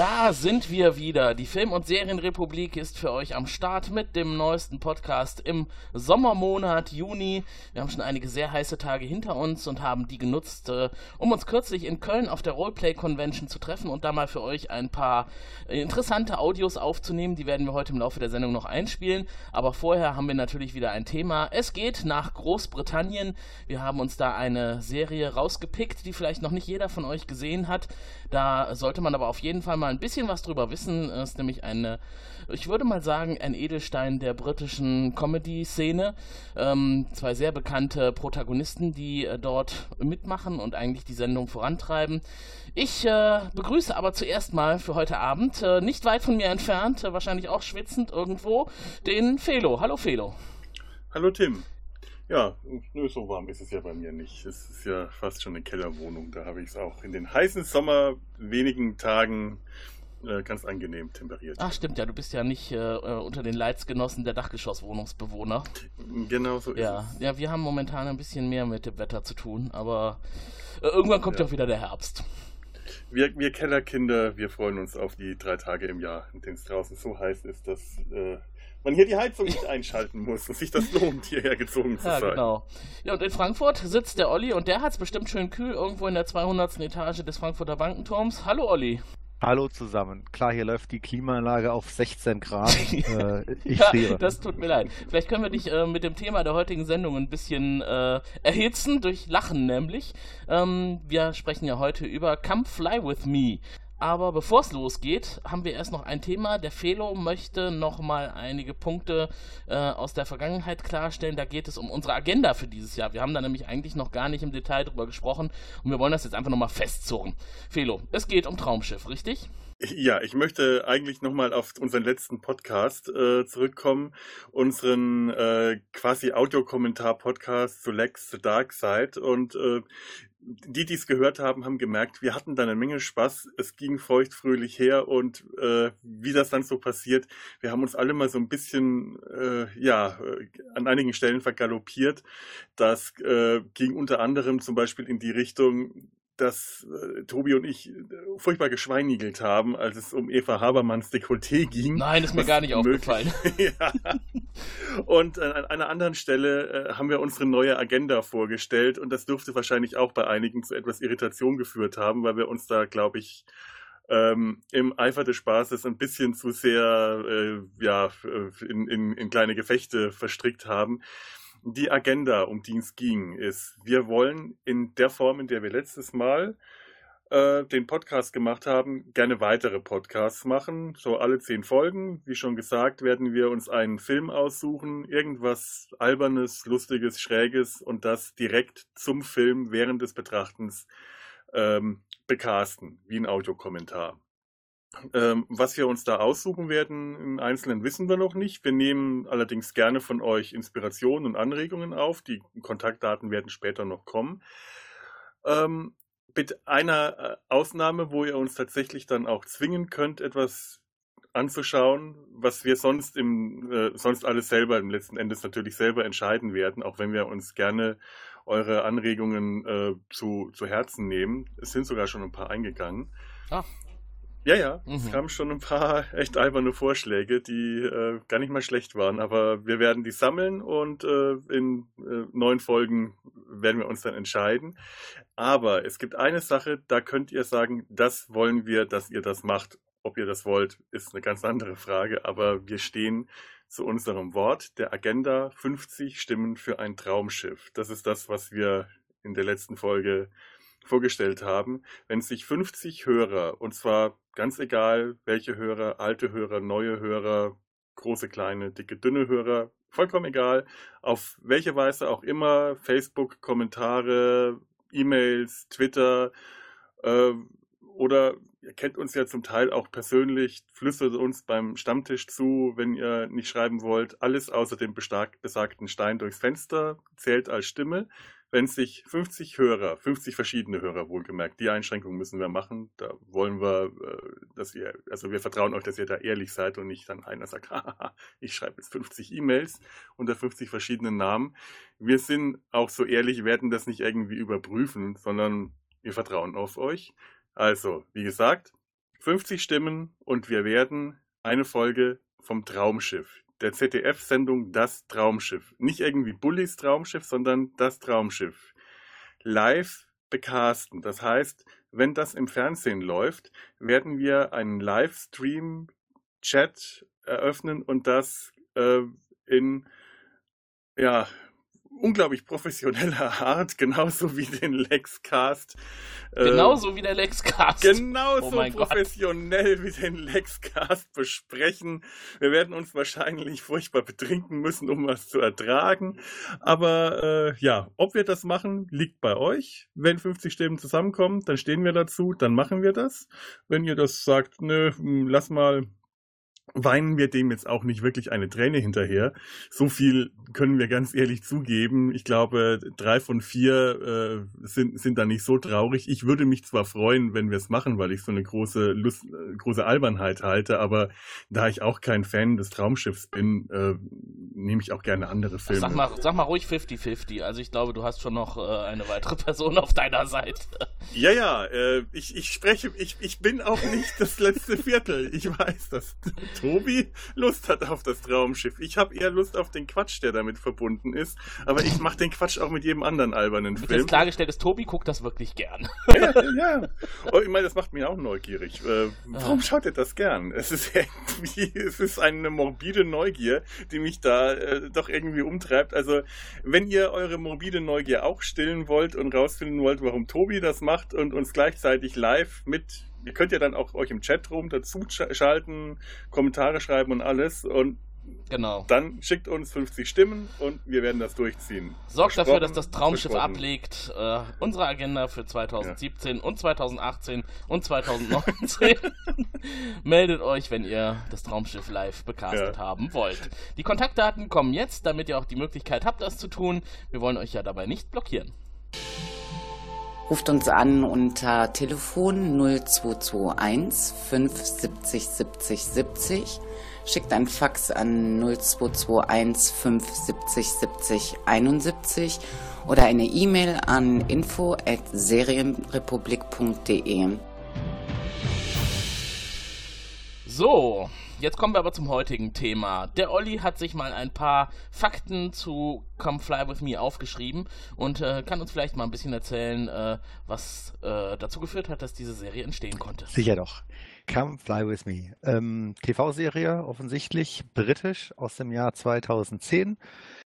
Da sind wir wieder. Die Film- und Serienrepublik ist für euch am Start mit dem neuesten Podcast im Sommermonat Juni. Wir haben schon einige sehr heiße Tage hinter uns und haben die genutzt, äh, um uns kürzlich in Köln auf der Roleplay Convention zu treffen und da mal für euch ein paar interessante Audios aufzunehmen. Die werden wir heute im Laufe der Sendung noch einspielen. Aber vorher haben wir natürlich wieder ein Thema. Es geht nach Großbritannien. Wir haben uns da eine Serie rausgepickt, die vielleicht noch nicht jeder von euch gesehen hat. Da sollte man aber auf jeden Fall mal ein bisschen was drüber wissen. Es ist nämlich eine, ich würde mal sagen, ein Edelstein der britischen Comedy-Szene. Ähm, zwei sehr bekannte Protagonisten, die äh, dort mitmachen und eigentlich die Sendung vorantreiben. Ich äh, begrüße aber zuerst mal für heute Abend, äh, nicht weit von mir entfernt, äh, wahrscheinlich auch schwitzend irgendwo, den Felo. Hallo Felo. Hallo Tim. Ja, nö, so warm ist es ja bei mir nicht. Es ist ja fast schon eine Kellerwohnung. Da habe ich es auch in den heißen Sommer wenigen Tagen äh, ganz angenehm temperiert. Ach stimmt ja, du bist ja nicht äh, unter den Leitsgenossen der Dachgeschosswohnungsbewohner. Genau so ist Ja, es. ja, wir haben momentan ein bisschen mehr mit dem Wetter zu tun, aber äh, irgendwann kommt ja Ja. auch wieder der Herbst. Wir, wir Kellerkinder, wir freuen uns auf die drei Tage im Jahr, in denen es draußen so heiß ist, dass äh, man hier die Heizung nicht einschalten muss und sich das lohnt, hierher gezogen zu Ja, sein. genau. Ja, und in Frankfurt sitzt der Olli und der hat es bestimmt schön kühl irgendwo in der 200. Etage des Frankfurter Bankenturms. Hallo Olli. Hallo zusammen. Klar, hier läuft die Klimaanlage auf 16 Grad. äh, ich ja, friere. das tut mir leid. Vielleicht können wir dich äh, mit dem Thema der heutigen Sendung ein bisschen äh, erhitzen, durch Lachen nämlich. Ähm, wir sprechen ja heute über Come Fly With Me. Aber bevor es losgeht, haben wir erst noch ein Thema. Der Felo möchte noch mal einige Punkte äh, aus der Vergangenheit klarstellen. Da geht es um unsere Agenda für dieses Jahr. Wir haben da nämlich eigentlich noch gar nicht im Detail drüber gesprochen und wir wollen das jetzt einfach noch mal festzurren. Felo, es geht um Traumschiff, richtig? Ja, ich möchte eigentlich nochmal auf unseren letzten Podcast äh, zurückkommen, unseren äh, quasi Audiokommentar-Podcast zu Lex the Dark Side. Und äh, die, die es gehört haben, haben gemerkt, wir hatten da eine Menge Spaß. Es ging feuchtfröhlich her und äh, wie das dann so passiert, wir haben uns alle mal so ein bisschen, äh, ja, äh, an einigen Stellen vergaloppiert. Das äh, ging unter anderem zum Beispiel in die Richtung, dass äh, Tobi und ich äh, furchtbar geschweinigelt haben, als es um Eva Habermanns Dekolleté ging. Nein, ist mir gar nicht möglich- aufgefallen. ja. Und äh, an einer anderen Stelle äh, haben wir unsere neue Agenda vorgestellt und das dürfte wahrscheinlich auch bei einigen zu etwas Irritation geführt haben, weil wir uns da, glaube ich, ähm, im Eifer des Spaßes ein bisschen zu sehr äh, ja, äh, in, in, in kleine Gefechte verstrickt haben. Die Agenda, um die es ging, ist, wir wollen in der Form, in der wir letztes Mal äh, den Podcast gemacht haben, gerne weitere Podcasts machen. So alle zehn Folgen. Wie schon gesagt, werden wir uns einen Film aussuchen, irgendwas Albernes, Lustiges, Schräges und das direkt zum Film während des Betrachtens ähm, bekasten, wie ein Audiokommentar. Ähm, was wir uns da aussuchen werden im Einzelnen wissen wir noch nicht. Wir nehmen allerdings gerne von euch Inspirationen und Anregungen auf. Die Kontaktdaten werden später noch kommen. Ähm, mit einer äh, Ausnahme, wo ihr uns tatsächlich dann auch zwingen könnt, etwas anzuschauen, was wir sonst im äh, sonst alles selber im letzten Endes natürlich selber entscheiden werden, auch wenn wir uns gerne eure Anregungen äh, zu, zu Herzen nehmen. Es sind sogar schon ein paar eingegangen. Ah. Ja, ja, Mhm. es kamen schon ein paar echt alberne Vorschläge, die äh, gar nicht mal schlecht waren, aber wir werden die sammeln und äh, in äh, neun Folgen werden wir uns dann entscheiden. Aber es gibt eine Sache, da könnt ihr sagen, das wollen wir, dass ihr das macht. Ob ihr das wollt, ist eine ganz andere Frage, aber wir stehen zu unserem Wort der Agenda 50 Stimmen für ein Traumschiff. Das ist das, was wir in der letzten Folge vorgestellt haben. Wenn sich 50 Hörer, und zwar ganz egal, welche Hörer, alte Hörer, neue Hörer, große, kleine, dicke, dünne Hörer, vollkommen egal, auf welche Weise auch immer, Facebook, Kommentare, E-Mails, Twitter, äh, oder ihr kennt uns ja zum Teil auch persönlich, flüstert uns beim Stammtisch zu, wenn ihr nicht schreiben wollt. Alles außer dem besagten Stein durchs Fenster zählt als Stimme. Wenn sich 50 Hörer, 50 verschiedene Hörer wohlgemerkt, die Einschränkung müssen wir machen. Da wollen wir, äh, dass ihr, also wir vertrauen euch, dass ihr da ehrlich seid und nicht dann einer sagt, ich schreibe jetzt 50 E-Mails unter 50 verschiedenen Namen. Wir sind auch so ehrlich, werden das nicht irgendwie überprüfen, sondern wir vertrauen auf euch. Also, wie gesagt, 50 Stimmen und wir werden eine Folge vom Traumschiff, der ZDF-Sendung Das Traumschiff. Nicht irgendwie Bullis Traumschiff, sondern Das Traumschiff. Live becasten. Das heißt, wenn das im Fernsehen läuft, werden wir einen Livestream-Chat eröffnen und das äh, in ja, unglaublich professioneller Art, genauso wie den Lexcast. Äh, genauso wie der Lexcast. Genauso oh professionell Gott. wie den Lexcast besprechen. Wir werden uns wahrscheinlich furchtbar betrinken müssen, um was zu ertragen. Aber äh, ja, ob wir das machen, liegt bei euch. Wenn 50 Stimmen zusammenkommen, dann stehen wir dazu, dann machen wir das. Wenn ihr das sagt, nö, hm, lass mal, weinen wir dem jetzt auch nicht wirklich eine Träne hinterher. So viel können wir ganz ehrlich zugeben. Ich glaube, drei von vier äh, sind, sind da nicht so traurig. Ich würde mich zwar freuen, wenn wir es machen, weil ich so eine große Lust, äh, große Albernheit halte, aber da ich auch kein Fan des Traumschiffs bin, äh, nehme ich auch gerne andere Filme. Sag mal, sag mal ruhig 50-50. Also ich glaube, du hast schon noch äh, eine weitere Person auf deiner Seite. Ja, ja, äh, ich, ich spreche, ich, ich bin auch nicht das letzte Viertel. Ich weiß das. Tobi Lust hat auf das Traumschiff. Ich habe eher Lust auf den Quatsch, der damit verbunden ist. Aber ich mache den Quatsch auch mit jedem anderen albernen Film. Jetzt klargestellt ist, Tobi guckt das wirklich gern. Ja, ja. Oh, ich meine, das macht mich auch neugierig. Äh, warum schaut ihr das gern? Es ist irgendwie, es ist eine morbide Neugier, die mich da äh, doch irgendwie umtreibt. Also, wenn ihr eure morbide Neugier auch stillen wollt und rausfinden wollt, warum Tobi das macht und uns gleichzeitig live mit ihr könnt ja dann auch euch im Chatroom dazu schalten, Kommentare schreiben und alles. Und Genau. Dann schickt uns 50 Stimmen und wir werden das durchziehen. Sorgt dafür, dass das Traumschiff ablegt. Äh, unsere Agenda für 2017 ja. und 2018 und 2019. Meldet euch, wenn ihr das Traumschiff live becastet ja. haben wollt. Die Kontaktdaten kommen jetzt, damit ihr auch die Möglichkeit habt, das zu tun. Wir wollen euch ja dabei nicht blockieren. Ruft uns an unter Telefon 0221 570 70 70. Schickt ein Fax an 0221 570 70 71 oder eine E-Mail an info at serienrepublik.de. So, Jetzt kommen wir aber zum heutigen Thema. Der Olli hat sich mal ein paar Fakten zu Come Fly With Me aufgeschrieben und äh, kann uns vielleicht mal ein bisschen erzählen, äh, was äh, dazu geführt hat, dass diese Serie entstehen konnte. Sicher doch. Come Fly With Me. Ähm, TV-Serie, offensichtlich britisch aus dem Jahr 2010.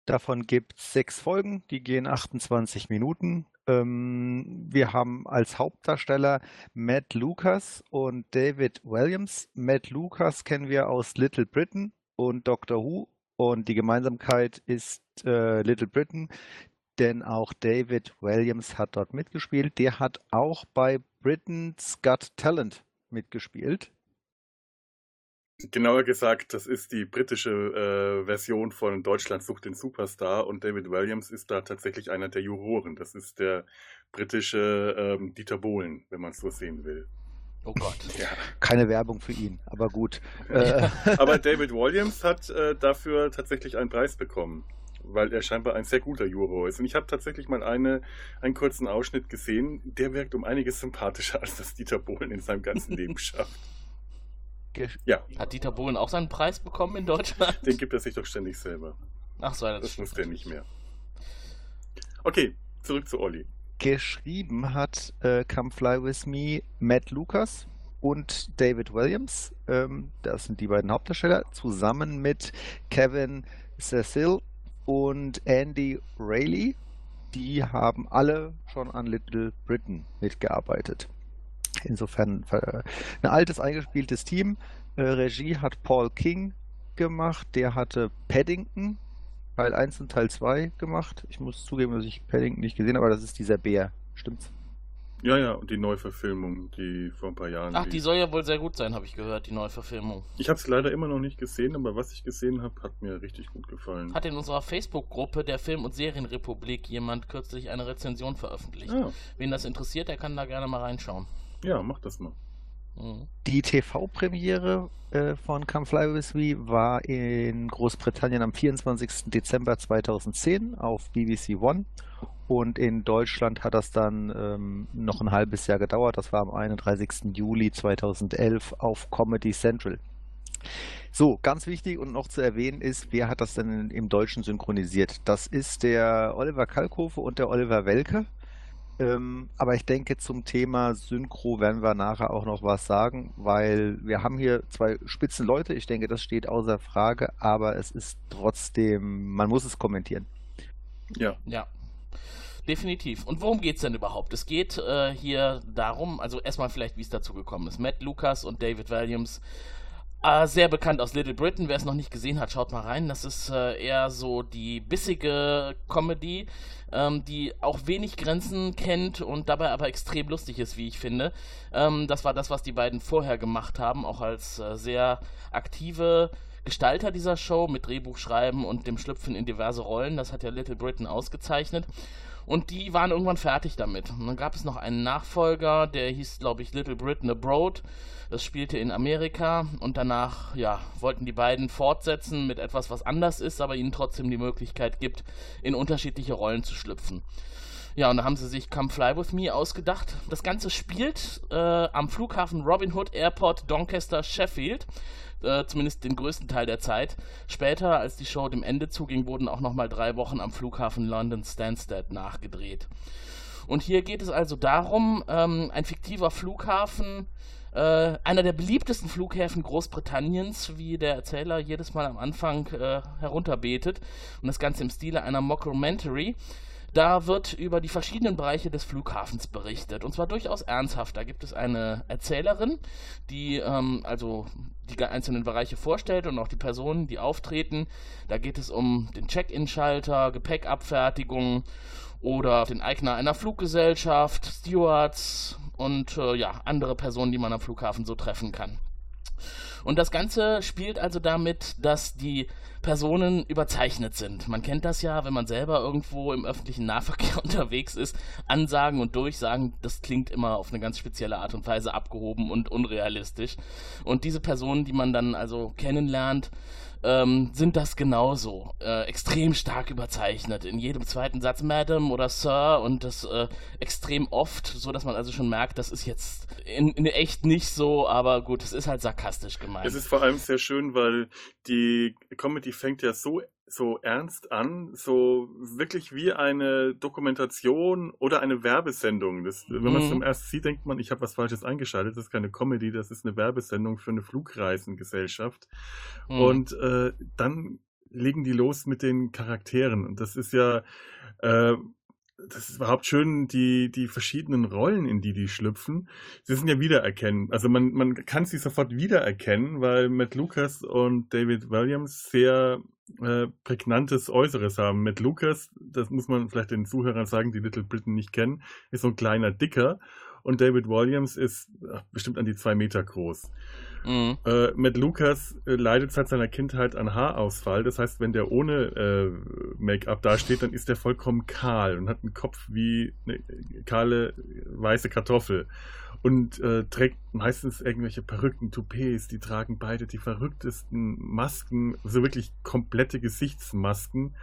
Davon gibt es sechs Folgen, die gehen 28 Minuten. Ähm, wir haben als Hauptdarsteller Matt Lucas und David Williams. Matt Lucas kennen wir aus Little Britain und Doctor Who. Und die Gemeinsamkeit ist äh, Little Britain, denn auch David Williams hat dort mitgespielt. Der hat auch bei Britain's Got Talent mitgespielt. Genauer gesagt, das ist die britische äh, Version von Deutschland sucht den Superstar und David Williams ist da tatsächlich einer der Juroren. Das ist der britische ähm, Dieter Bohlen, wenn man es so sehen will. Oh Gott. Ja. Keine Werbung für ihn, aber gut. Äh. aber David Williams hat äh, dafür tatsächlich einen Preis bekommen, weil er scheinbar ein sehr guter Juror ist. Und ich habe tatsächlich mal eine, einen kurzen Ausschnitt gesehen, der wirkt um einiges sympathischer, als das Dieter Bohlen in seinem ganzen Leben schafft. Ja. Hat Dieter Bohlen auch seinen Preis bekommen in Deutschland? Den gibt er sich doch ständig selber. Ach so, das, das muss der nicht mehr. Okay, zurück zu Olli. Geschrieben hat äh, Come Fly With Me Matt Lucas und David Williams. Ähm, das sind die beiden Hauptdarsteller, zusammen mit Kevin Cecil und Andy Rayleigh. Die haben alle schon an Little Britain mitgearbeitet. Insofern äh, ein altes, eingespieltes Team. Äh, Regie hat Paul King gemacht, der hatte Paddington, Teil 1 und Teil 2 gemacht. Ich muss zugeben, dass ich Paddington nicht gesehen habe, aber das ist dieser Bär. Stimmt's? Ja, ja, und die Neuverfilmung, die vor ein paar Jahren. Ach, die soll ja wohl sehr gut sein, habe ich gehört, die Neuverfilmung. Ich habe es leider immer noch nicht gesehen, aber was ich gesehen habe, hat mir richtig gut gefallen. Hat in unserer Facebook-Gruppe der Film- und Serienrepublik jemand kürzlich eine Rezension veröffentlicht. Ah. Wen das interessiert, der kann da gerne mal reinschauen. Ja, mach das mal. Mhm. Die TV-Premiere äh, von Come Fly With Me war in Großbritannien am 24. Dezember 2010 auf BBC One und in Deutschland hat das dann ähm, noch ein halbes Jahr gedauert. Das war am 31. Juli 2011 auf Comedy Central. So, ganz wichtig und noch zu erwähnen ist, wer hat das denn im Deutschen synchronisiert? Das ist der Oliver Kalkofe und der Oliver Welke. Ähm, aber ich denke, zum Thema Synchro werden wir nachher auch noch was sagen, weil wir haben hier zwei spitzen Leute. Ich denke, das steht außer Frage, aber es ist trotzdem, man muss es kommentieren. Ja. Ja. Definitiv. Und worum geht's denn überhaupt? Es geht äh, hier darum, also erstmal vielleicht, wie es dazu gekommen ist. Matt Lucas und David Williams äh, sehr bekannt aus Little Britain. Wer es noch nicht gesehen hat, schaut mal rein. Das ist äh, eher so die bissige Comedy, ähm, die auch wenig Grenzen kennt und dabei aber extrem lustig ist, wie ich finde. Ähm, das war das, was die beiden vorher gemacht haben, auch als äh, sehr aktive Gestalter dieser Show mit Drehbuchschreiben und dem Schlüpfen in diverse Rollen. Das hat ja Little Britain ausgezeichnet. Und die waren irgendwann fertig damit. Und dann gab es noch einen Nachfolger, der hieß, glaube ich, Little Britain Abroad. Das spielte in Amerika und danach, ja, wollten die beiden fortsetzen mit etwas, was anders ist, aber ihnen trotzdem die Möglichkeit gibt, in unterschiedliche Rollen zu schlüpfen. Ja, und da haben sie sich Come Fly With Me ausgedacht. Das Ganze spielt äh, am Flughafen Robin Hood Airport Doncaster, Sheffield. Äh, zumindest den größten Teil der Zeit. Später, als die Show dem Ende zuging, wurden auch nochmal drei Wochen am Flughafen London Stansted nachgedreht. Und hier geht es also darum, ähm, ein fiktiver Flughafen, äh, einer der beliebtesten Flughäfen Großbritanniens, wie der Erzähler jedes Mal am Anfang äh, herunterbetet. Und das Ganze im Stile einer Mockumentary. Da wird über die verschiedenen Bereiche des Flughafens berichtet. Und zwar durchaus ernsthaft. Da gibt es eine Erzählerin, die ähm, also die einzelnen Bereiche vorstellt und auch die Personen, die auftreten. Da geht es um den Check-in-Schalter, Gepäckabfertigung oder den Eigner einer Fluggesellschaft, Stewards und äh, ja, andere Personen, die man am Flughafen so treffen kann. Und das Ganze spielt also damit, dass die Personen überzeichnet sind. Man kennt das ja, wenn man selber irgendwo im öffentlichen Nahverkehr unterwegs ist. Ansagen und Durchsagen, das klingt immer auf eine ganz spezielle Art und Weise abgehoben und unrealistisch. Und diese Personen, die man dann also kennenlernt, ähm, sind das genauso. Äh, extrem stark überzeichnet. In jedem zweiten Satz Madam oder Sir und das äh, extrem oft, so dass man also schon merkt, das ist jetzt in, in echt nicht so, aber gut, es ist halt sarkastisch gemeint. Es ist vor allem sehr schön, weil die Comedy fängt ja so so ernst an, so wirklich wie eine Dokumentation oder eine Werbesendung. Das, Wenn man es Mhm. zum ersten sieht, denkt man, ich habe was Falsches eingeschaltet. Das ist keine Comedy, das ist eine Werbesendung für eine Flugreisengesellschaft. Mhm. Und äh, dann legen die los mit den Charakteren. Und das ist ja, äh, das ist überhaupt schön, die, die verschiedenen Rollen, in die die schlüpfen. Sie sind ja wiedererkennen. Also man, man kann sie sofort wiedererkennen, weil Matt Lucas und David Williams sehr äh, prägnantes Äußeres haben. Matt Lucas, das muss man vielleicht den Zuhörern sagen, die Little Britain nicht kennen, ist so ein kleiner Dicker. Und David Williams ist ach, bestimmt an die zwei Meter groß. Mhm. Äh, Matt Lucas äh, leidet seit seiner Kindheit an Haarausfall. Das heißt, wenn der ohne äh, Make-up dasteht, dann ist der vollkommen kahl und hat einen Kopf wie eine kahle weiße Kartoffel. Und äh, trägt meistens irgendwelche Perücken, Toupets. Die tragen beide die verrücktesten Masken, so wirklich komplette Gesichtsmasken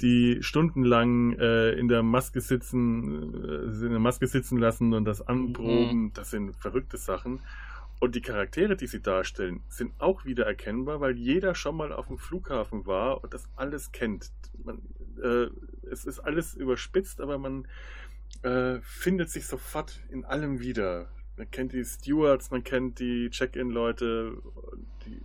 die stundenlang äh, in der Maske sitzen, äh, in der Maske sitzen lassen und das anproben, das sind verrückte Sachen. Und die Charaktere, die sie darstellen, sind auch wieder erkennbar, weil jeder schon mal auf dem Flughafen war und das alles kennt. Man, äh, es ist alles überspitzt, aber man äh, findet sich sofort in allem wieder. Man kennt die Stewards, man kennt die Check-in-Leute, die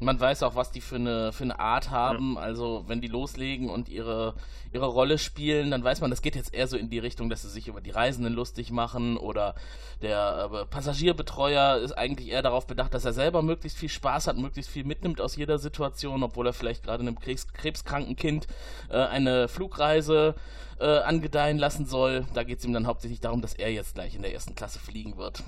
Man weiß auch, was die für eine, für eine Art haben. Also, wenn die loslegen und ihre, ihre Rolle spielen, dann weiß man, das geht jetzt eher so in die Richtung, dass sie sich über die Reisenden lustig machen oder der äh, Passagierbetreuer ist eigentlich eher darauf bedacht, dass er selber möglichst viel Spaß hat, möglichst viel mitnimmt aus jeder Situation, obwohl er vielleicht gerade einem Krebs, krebskranken Kind äh, eine Flugreise äh, angedeihen lassen soll. Da geht es ihm dann hauptsächlich darum, dass er jetzt gleich in der ersten Klasse fliegen wird.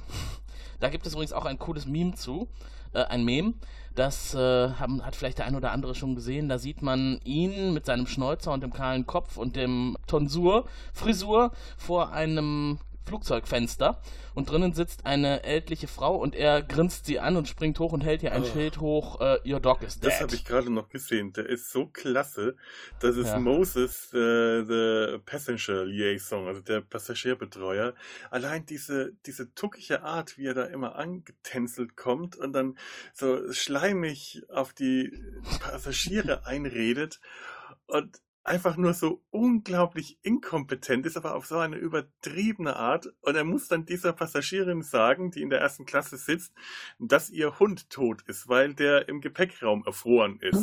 Da gibt es übrigens auch ein cooles Meme zu, äh, ein Meme. Das äh, haben, hat vielleicht der ein oder andere schon gesehen. Da sieht man ihn mit seinem Schnäuzer und dem kahlen Kopf und dem Tonsur, Frisur vor einem Flugzeugfenster und drinnen sitzt eine ältliche Frau und er grinst sie an und springt hoch und hält ihr ein Oh. Schild hoch, äh, Your dog is dead. Das habe ich gerade noch gesehen. Der ist so klasse. Das ist Ja. Moses, äh, the Passenger Liaison, also der Passagierbetreuer. Allein diese, diese tuckige Art, wie er da immer angetänzelt kommt und dann so schleimig auf die Passagiere einredet und einfach nur so unglaublich inkompetent ist, aber auf so eine übertriebene Art. Und er muss dann dieser Passagierin sagen, die in der ersten Klasse sitzt, dass ihr Hund tot ist, weil der im Gepäckraum erfroren ist.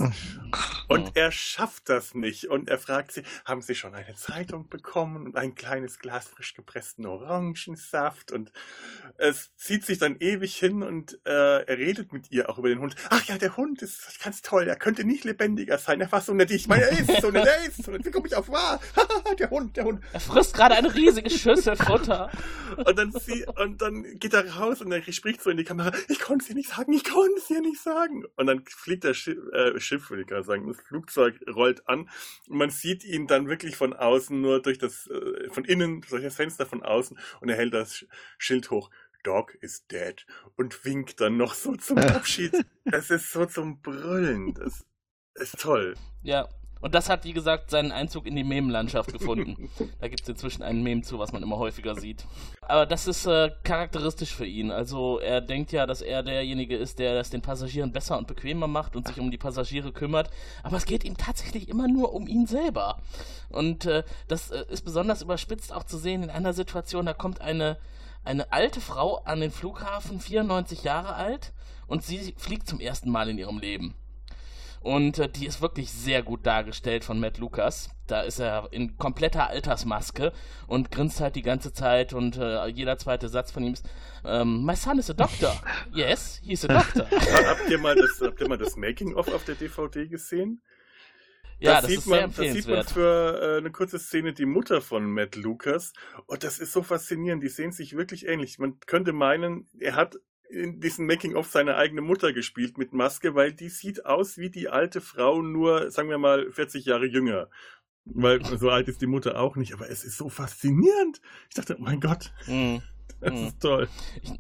Und er schafft das nicht. Und er fragt sie, haben Sie schon eine Zeitung bekommen und ein kleines Glas frisch gepressten Orangensaft? Und es zieht sich dann ewig hin und äh, er redet mit ihr auch über den Hund. Ach ja, der Hund ist ganz toll. Er könnte nicht lebendiger sein. Er war so nett. Ich meine, er ist so nett. So nett. Wie komme ich auf wahr? der Hund, der Hund. Er frisst gerade eine riesige Schüssel Futter. Und dann, sie, und dann geht er raus und er spricht so in die Kamera, ich konnte es dir nicht sagen, ich konnte es dir nicht sagen. Und dann fliegt das Schiff, äh, Schiff würde ich gerade sagen, das Flugzeug rollt an und man sieht ihn dann wirklich von außen, nur durch das, äh, von innen, durch das Fenster von außen und er hält das Sch- Schild hoch. Dog is dead und winkt dann noch so zum Abschied. Es ist so zum Brüllen. Das ist toll. Ja. Und das hat, wie gesagt, seinen Einzug in die Meme-Landschaft gefunden. da gibt es inzwischen einen Meme zu, was man immer häufiger sieht. Aber das ist äh, charakteristisch für ihn. Also er denkt ja, dass er derjenige ist, der das den Passagieren besser und bequemer macht und sich um die Passagiere kümmert. Aber es geht ihm tatsächlich immer nur um ihn selber. Und äh, das äh, ist besonders überspitzt auch zu sehen in einer Situation, da kommt eine, eine alte Frau an den Flughafen, 94 Jahre alt, und sie fliegt zum ersten Mal in ihrem Leben. Und äh, die ist wirklich sehr gut dargestellt von Matt Lucas. Da ist er in kompletter Altersmaske und grinst halt die ganze Zeit und äh, jeder zweite Satz von ihm ist, ähm, My son is a doctor. Yes, he's a doctor. habt ihr mal das, habt ihr mal das Making-of auf der DVD gesehen? ja, da das sieht ist man, sehr da sieht man für äh, eine kurze Szene die Mutter von Matt Lucas. Und das ist so faszinierend. Die sehen sich wirklich ähnlich. Man könnte meinen, er hat in diesem Making-of seine eigene Mutter gespielt mit Maske, weil die sieht aus wie die alte Frau, nur, sagen wir mal, 40 Jahre jünger. Weil so alt ist die Mutter auch nicht, aber es ist so faszinierend. Ich dachte, oh mein Gott, Mhm. das Mhm. ist toll. Ich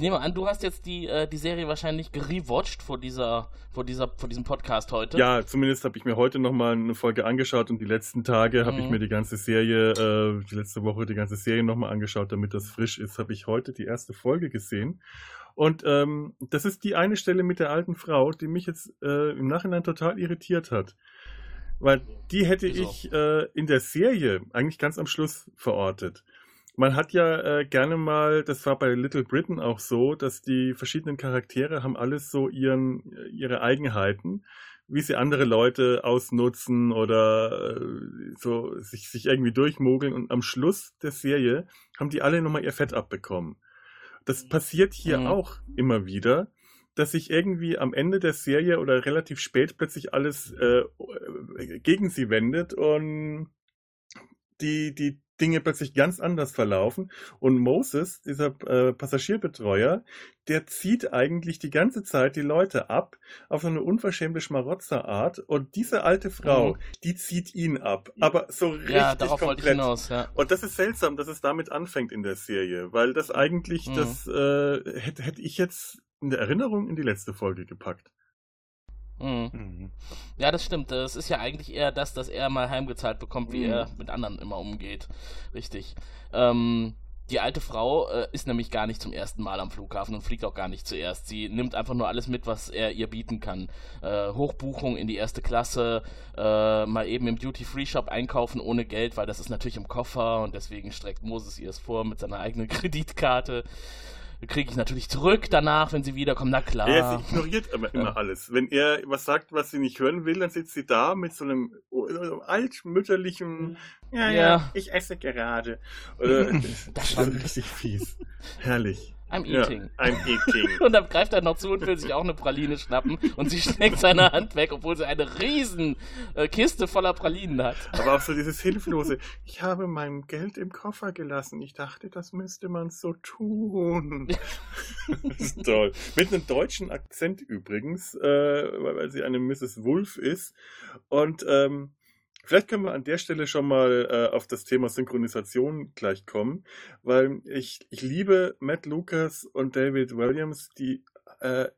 nehme an, du hast jetzt die, äh, die Serie wahrscheinlich gerewatcht vor dieser, vor dieser, vor diesem Podcast heute. Ja, zumindest habe ich mir heute nochmal eine Folge angeschaut und die letzten Tage habe ich Mhm. mir die ganze Serie, äh, die letzte Woche die ganze Serie nochmal angeschaut, damit das frisch ist, habe ich heute die erste Folge gesehen. Und ähm, das ist die eine Stelle mit der alten Frau, die mich jetzt äh, im Nachhinein total irritiert hat. Weil die hätte ich äh, in der Serie eigentlich ganz am Schluss verortet. Man hat ja äh, gerne mal, das war bei Little Britain auch so, dass die verschiedenen Charaktere haben alles so ihren, ihre Eigenheiten, wie sie andere Leute ausnutzen oder äh, so sich, sich irgendwie durchmogeln und am Schluss der Serie haben die alle nochmal ihr Fett abbekommen. Das passiert hier Mhm. auch immer wieder, dass sich irgendwie am Ende der Serie oder relativ spät plötzlich alles äh, äh, gegen sie wendet und die, die Dinge plötzlich ganz anders verlaufen. Und Moses, dieser äh, Passagierbetreuer, der zieht eigentlich die ganze Zeit die Leute ab auf so eine unverschämte Schmarotzerart. Und diese alte Frau, Mhm. die zieht ihn ab. Aber so richtig ja darauf wollte ich komplett. hinaus, ja. Und das ist seltsam, dass es damit anfängt in der Serie, weil das eigentlich, Mhm. das äh, hätte, hätte ich jetzt in der Erinnerung in die letzte Folge gepackt. Mhm. Mhm. Ja, das stimmt. Es ist ja eigentlich eher das, dass er mal heimgezahlt bekommt, wie Mhm. er mit anderen immer umgeht. Richtig. Ähm, die alte Frau äh, ist nämlich gar nicht zum ersten Mal am Flughafen und fliegt auch gar nicht zuerst. Sie nimmt einfach nur alles mit, was er ihr bieten kann. Äh, Hochbuchung in die erste Klasse, äh, mal eben im Duty-Free-Shop einkaufen ohne Geld, weil das ist natürlich im Koffer und deswegen streckt Moses ihr es vor mit seiner eigenen Kreditkarte. Kriege ich natürlich zurück danach, wenn sie wiederkommen. Na klar. Er sie ignoriert aber immer Ja. alles. Wenn er was sagt, was sie nicht hören will, dann sitzt sie da mit so einem, so einem altmütterlichen Ja, ja, Ja. ich esse gerade. Oder, Das das war richtig fies. Herrlich. I'm Ja, eating. I'm eating. Und dann greift er noch zu und will sich auch eine Praline schnappen und sie steckt seine Hand weg, obwohl sie eine riesen äh, Kiste voller Pralinen hat. Aber auch so dieses Hilflose. Ich habe mein Geld im Koffer gelassen. Ich dachte, das müsste man so tun. das ist toll. Mit einem deutschen Akzent übrigens, äh, weil weil sie eine Mrs. Wolf ist. Und ähm, vielleicht können wir an der Stelle schon mal äh, auf das Thema Synchronisation gleich kommen, weil ich, ich liebe Matt Lucas und David Williams, die äh,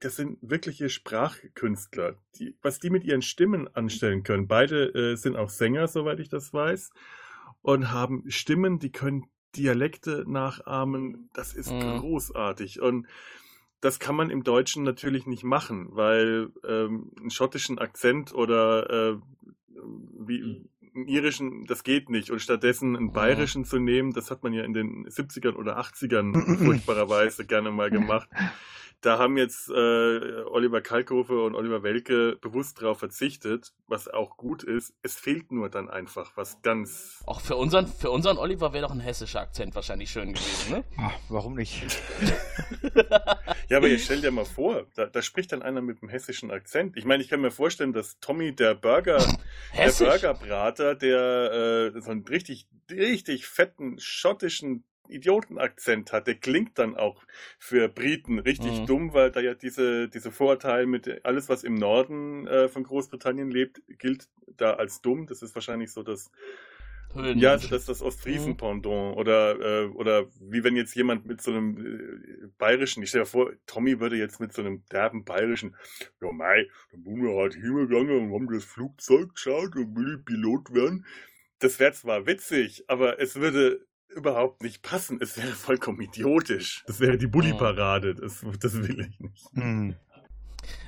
das sind wirkliche Sprachkünstler, die, was die mit ihren Stimmen anstellen können. Beide äh, sind auch Sänger, soweit ich das weiß, und haben Stimmen, die können Dialekte nachahmen. Das ist Mhm. großartig. Und das kann man im Deutschen natürlich nicht machen, weil ähm, einen schottischen Akzent oder äh, wie einen irischen, das geht nicht. Und stattdessen einen bayerischen zu nehmen, das hat man ja in den 70ern oder 80ern furchtbarerweise gerne mal gemacht. Da haben jetzt äh, Oliver Kalkofe und Oliver Welke bewusst darauf verzichtet, was auch gut ist. Es fehlt nur dann einfach was ganz. Auch für unseren, für unseren Oliver wäre doch ein hessischer Akzent wahrscheinlich schön gewesen, ne? Ah, warum nicht? Ja, aber jetzt stell dir mal vor, da, da spricht dann einer mit einem hessischen Akzent. Ich meine, ich kann mir vorstellen, dass Tommy der Burger, der? Burgerbrater, der äh, so einen richtig, richtig fetten schottischen Idiotenakzent hat, der klingt dann auch für Briten richtig Mhm. dumm, weil da ja diese, diese Vorurteile mit alles, was im Norden äh, von Großbritannien lebt, gilt da als dumm. Das ist wahrscheinlich so das ja, also das ist das Ostfriesen-Pendant. Oder, äh, oder wie wenn jetzt jemand mit so einem äh, bayerischen, ich stelle mir vor, Tommy würde jetzt mit so einem derben bayerischen, ja mei, dann bin wir halt hingegangen und haben das Flugzeug geschaut und will ich Pilot werden. Das wäre zwar witzig, aber es würde überhaupt nicht passen. Es wäre vollkommen idiotisch. Das wäre die Bulli-Parade. Das, das will ich nicht. Hm.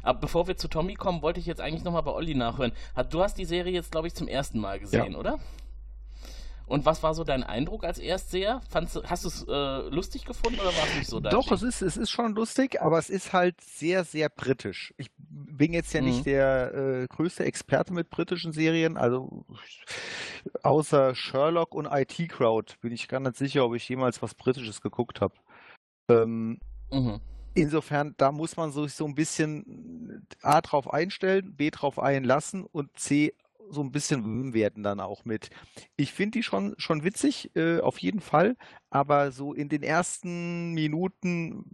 Aber bevor wir zu Tommy kommen, wollte ich jetzt eigentlich nochmal bei Olli nachhören. Hat, du hast die Serie jetzt, glaube ich, zum ersten Mal gesehen, oder? Und was war so dein Eindruck als Erstseher? Fandst, du- hast du es äh, lustig gefunden oder war es nicht so dein Doch, Ding? es ist, es ist schon lustig, aber es ist halt sehr, sehr britisch. Ich bin jetzt ja Mhm. nicht der äh, größte Experte mit britischen Serien, also außer Sherlock und IT Crowd bin ich gar nicht sicher, ob ich jemals was Britisches geguckt habe. Ähm, Mhm. insofern, da muss man sich so ein bisschen A drauf einstellen, B drauf einlassen und C so ein bisschen warm werden dann auch mit. Ich finde die schon, schon witzig, äh, auf jeden Fall, aber so in den ersten Minuten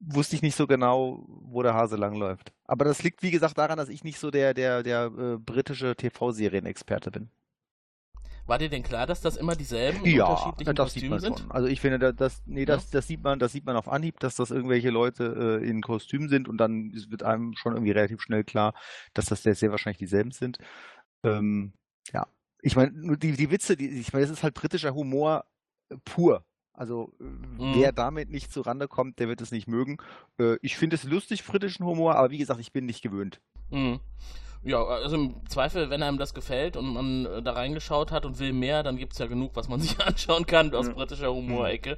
wusste ich nicht so genau, wo der Hase langläuft. Aber das liegt, wie gesagt, daran, dass ich nicht so der, der, der äh, britische TV-Serienexperte bin. War dir denn klar, dass das immer dieselben Ja, unterschiedlichen das sieht Kostüme man sind? schon. Also ich finde, da- das, nee, das, das sieht man, das sieht man auf Anhieb, dass das irgendwelche Leute äh, in Kostümen sind und dann wird einem schon irgendwie relativ schnell klar, dass das sehr, sehr wahrscheinlich dieselben sind. Ähm, ja, ich meine, nur die, die Witze, die, ich meine, das ist halt britischer Humor äh, pur. Also äh, Mhm. wer damit nicht zurande kommt, der wird es nicht mögen. Äh, ich finde es lustig, britischen Humor, aber wie gesagt, ich bin nicht gewöhnt. Mhm. Ja, also im Zweifel, wenn einem das gefällt und man äh, da reingeschaut hat und will mehr, dann gibt es ja genug, was man sich anschauen kann aus Ja. britischer Humorecke.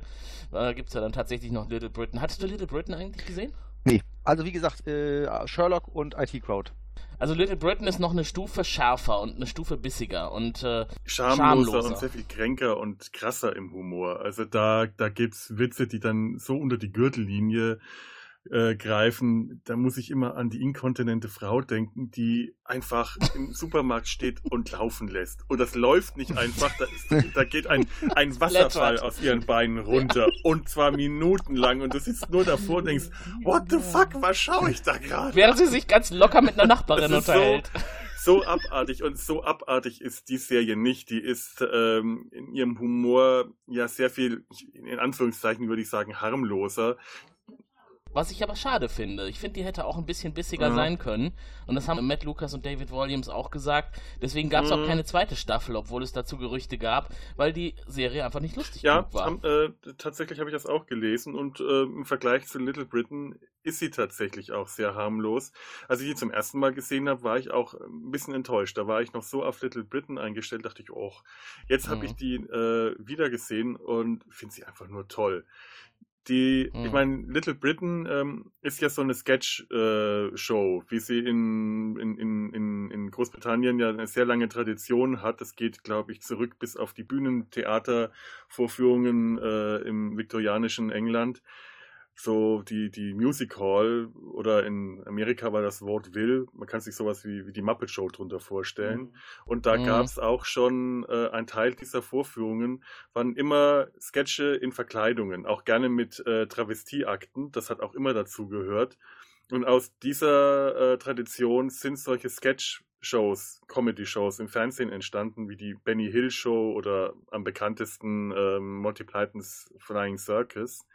Da gibt es ja dann tatsächlich noch Little Britain. Hattest du Little Britain eigentlich gesehen? Nee, also wie gesagt, äh, Sherlock und IT Crowd. Also Little Britain ist noch eine Stufe schärfer und eine Stufe bissiger und äh, schamloser, Schamloser. und sehr viel kränker und krasser im Humor. Also da, da gibt's Witze, die dann so unter die Gürtellinie äh, greifen. Da muss ich immer an die inkontinente Frau denken, die einfach im Supermarkt steht und laufen lässt. Und das läuft nicht einfach, da, ist, da geht ein, ein Wasserfall aus ihren Beinen runter und zwar minutenlang und du sitzt nur davor und denkst, what the fuck, was schaue ich da gerade? während sie sich ganz locker mit einer Nachbarin so- unterhält. so abartig und so abartig ist die Serie nicht. Die ist ähm, in ihrem Humor ja sehr viel, in Anführungszeichen würde ich sagen, harmloser. Was ich aber schade finde. Ich finde, die hätte auch ein bisschen bissiger Mhm. sein können. Und das haben Matt Lucas und David Williams auch gesagt. Deswegen gab es auch Mhm. keine zweite Staffel, obwohl es dazu Gerüchte gab, weil die Serie einfach nicht lustig Ja, war. am, äh, tatsächlich habe ich das auch gelesen und äh, im Vergleich zu Little Britain ist sie tatsächlich auch sehr harmlos. Als ich die zum ersten Mal gesehen habe, war ich auch ein bisschen enttäuscht. Da war ich noch so auf Little Britain eingestellt, dachte ich, oh, jetzt habe Mhm. ich die äh, wieder gesehen und finde sie einfach nur toll. Die, Hm. ich meine, Little Britain ähm, ist ja so eine Sketch-Show, wie sie in, in, in, in, in Großbritannien ja eine sehr lange Tradition hat. Das geht, glaube ich, zurück bis auf die Bühnentheatervorführungen äh, im viktorianischen England. So die, die Music Hall oder in Amerika war das Wort Will. Man kann sich sowas wie, wie die Muppet Show drunter vorstellen. Und da Mhm. gab es auch schon äh, ein Teil dieser Vorführungen, waren immer Sketche in Verkleidungen, auch gerne mit äh, Travestieakten. Das hat auch immer dazu gehört. Und aus dieser äh, Tradition sind solche Sketch-Shows, Comedy-Shows im Fernsehen entstanden, wie die Benny Hill Show oder am bekanntesten ähm, Monty Pythons Flying Circus.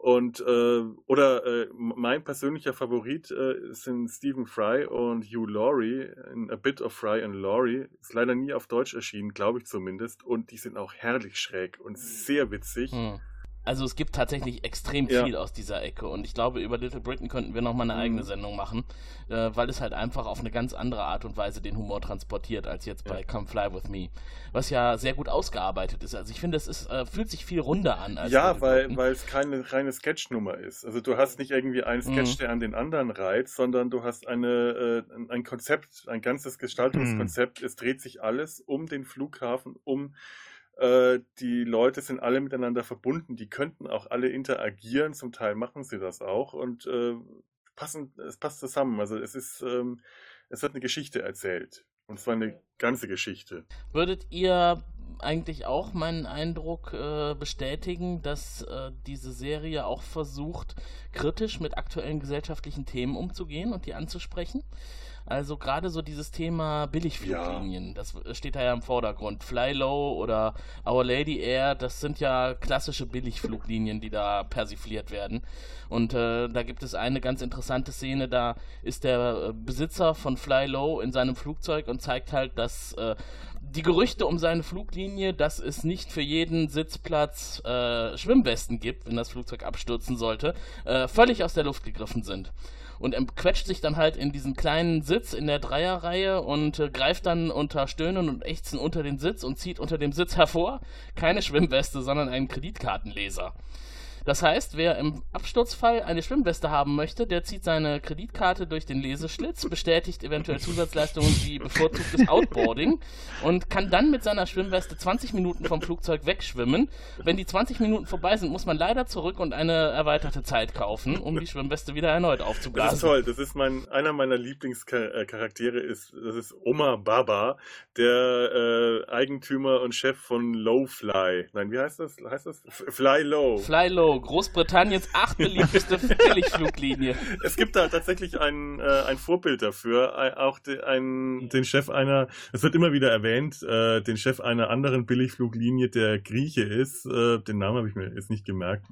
Und äh, oder äh, mein persönlicher Favorit äh, sind Stephen Fry und Hugh Laurie in A Bit of Fry and Laurie. Ist leider nie auf Deutsch erschienen, glaube ich zumindest. Und die sind auch herrlich schräg und sehr witzig. Hm. Also es gibt tatsächlich extrem Ja. viel aus dieser Ecke und ich glaube, über Little Britain könnten wir nochmal eine eigene Mhm. Sendung machen, äh, weil es halt einfach auf eine ganz andere Art und Weise den Humor transportiert als jetzt bei Ja. Come Fly With Me, was ja sehr gut ausgearbeitet ist. Also ich finde, es ist, äh, fühlt sich viel runder an Ja, weil, weil es keine reine Sketchnummer ist. Also du hast nicht irgendwie einen Sketch, Mhm. der an den anderen reizt, sondern du hast eine, äh, ein- ein Konzept, ein ganzes Gestaltungskonzept. Es dreht sich alles um den Flughafen, um äh, die Leute sind alle miteinander verbunden, die könnten auch alle interagieren, zum Teil machen sie das auch und äh, passen, es passt zusammen. Also es ist, ähm, es wird eine Geschichte erzählt. Und zwar eine ganze Geschichte. Würdet ihr eigentlich auch meinen Eindruck äh, bestätigen, dass äh, diese Serie auch versucht, kritisch mit aktuellen gesellschaftlichen Themen umzugehen und die anzusprechen? Also gerade so dieses Thema Billigfluglinien, das steht da ja im Vordergrund. Fly Low oder Our Lady Air, das sind ja klassische Billigfluglinien, die da persifliert werden. Und äh, da gibt es eine ganz interessante Szene, da ist der äh, Besitzer von Fly Low in seinem Flugzeug und zeigt halt, dass äh, die Gerüchte um seine Fluglinie, dass es nicht für jeden Sitzplatz äh, Schwimmwesten gibt, wenn das Flugzeug abstürzen sollte, äh, völlig aus der Luft gegriffen sind. Und er quetscht sich dann halt in diesen kleinen Sitz in der Dreierreihe und äh, greift dann unter Stöhnen und Ächzen unter den Sitz und zieht unter dem Sitz hervor keine Schwimmweste, sondern einen Kreditkartenleser. Das heißt, wer im Absturzfall eine Schwimmweste haben möchte, der zieht seine Kreditkarte durch den Leseschlitz, bestätigt eventuell Zusatzleistungen wie bevorzugtes Outboarding und kann dann mit seiner Schwimmweste 20 Minuten vom Flugzeug wegschwimmen. Wenn die 20 Minuten vorbei sind, muss man leider zurück und eine erweiterte Zeit kaufen, um die Schwimmweste wieder erneut Das ist aufzublasen. toll. Das ist mein, einer meiner Lieblingscharaktere ist, das ist Omar Baba, der äh, Eigentümer und Chef von Lowfly. Nein, wie heißt das? Heißt das? Fly Low. Fly Low, Großbritanniens achtbeliebteste Billigfluglinie. Es gibt da tatsächlich ein, äh, ein Vorbild dafür. Ein, auch de, ein, den Chef einer, es wird immer wieder erwähnt, äh, den Chef einer anderen Billigfluglinie, der Grieche ist. Äh, den Namen habe ich mir jetzt nicht gemerkt.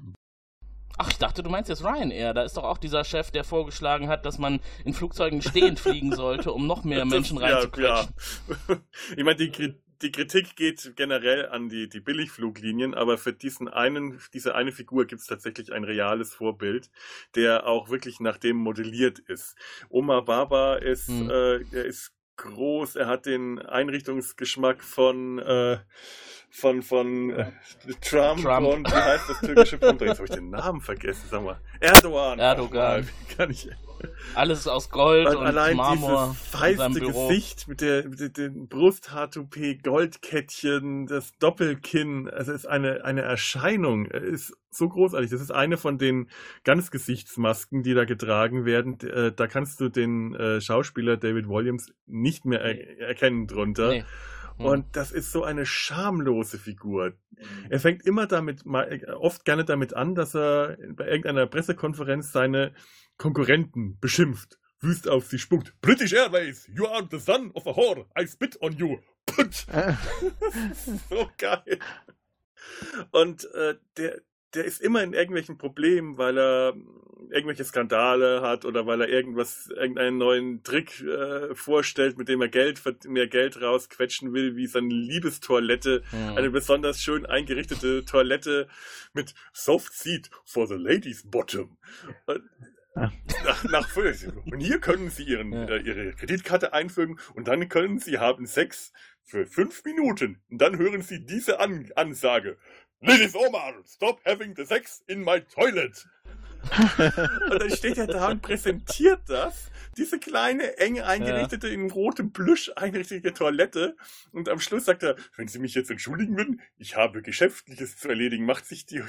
Ach, ich dachte, du meinst jetzt Ryanair. Da ist doch auch dieser Chef, der vorgeschlagen hat, dass man in Flugzeugen stehend fliegen sollte, um noch mehr Menschen reinzuquetschen. Ja, ja. Ich meine, die, die Kritik geht generell an die, die Billigfluglinien, aber für diesen einen, diese eine Figur gibt es tatsächlich ein reales Vorbild, der auch wirklich nach dem modelliert ist. Omar Baba ist, Hm. äh, er ist groß, er hat den Einrichtungsgeschmack von äh, von von äh, Trump, Trump. und wie heißt das türkische Pendant? Jetzt habe ich den Namen vergessen, sag mal. Erdogan. Erdogan. Wie kann ich Alles aus Gold und und allein Marmor dieses feiste. Gesicht mit der mit dem Brusthaartoupet, Goldkettchen, das Doppelkinn, also es ist eine eine Erscheinung, Er ist so großartig. Das ist eine von den Ganzgesichtsmasken, die da getragen werden. Äh, Da kannst du den äh, Schauspieler David Williams nicht mehr er erkennen drunter. Nee. Hm. Und das ist so eine schamlose Figur. Er fängt immer damit, oft gerne damit an, dass er bei irgendeiner Pressekonferenz seine Konkurrenten beschimpft, wüst auf sie spuckt. British Airways, you are the son of a whore, I spit on you. Put. so geil. Und äh, der, der ist immer in irgendwelchen Problemen, weil er irgendwelche Skandale hat oder weil er irgendwas, irgendeinen neuen Trick äh, vorstellt, mit dem er Geld, mehr Geld rausquetschen will, wie seine Liebestoilette, Hm. eine besonders schön eingerichtete Toilette mit Soft Seat for the Ladies Bottom. Und Nach, nach fünf. Und hier können Sie Ihren, Ja. äh, Ihre Kreditkarte einfügen und dann können Sie haben Sex für fünf Minuten. Und dann hören Sie diese An Ansage. Ladies Omar, stop having the sex in my toilet. und dann steht er da und präsentiert das, diese kleine, eng eingerichtete, ja. in rotem Plüsch eingerichtete Toilette. Und am Schluss sagt er, wenn Sie mich jetzt entschuldigen würden, ich habe Geschäftliches zu erledigen, macht sich die,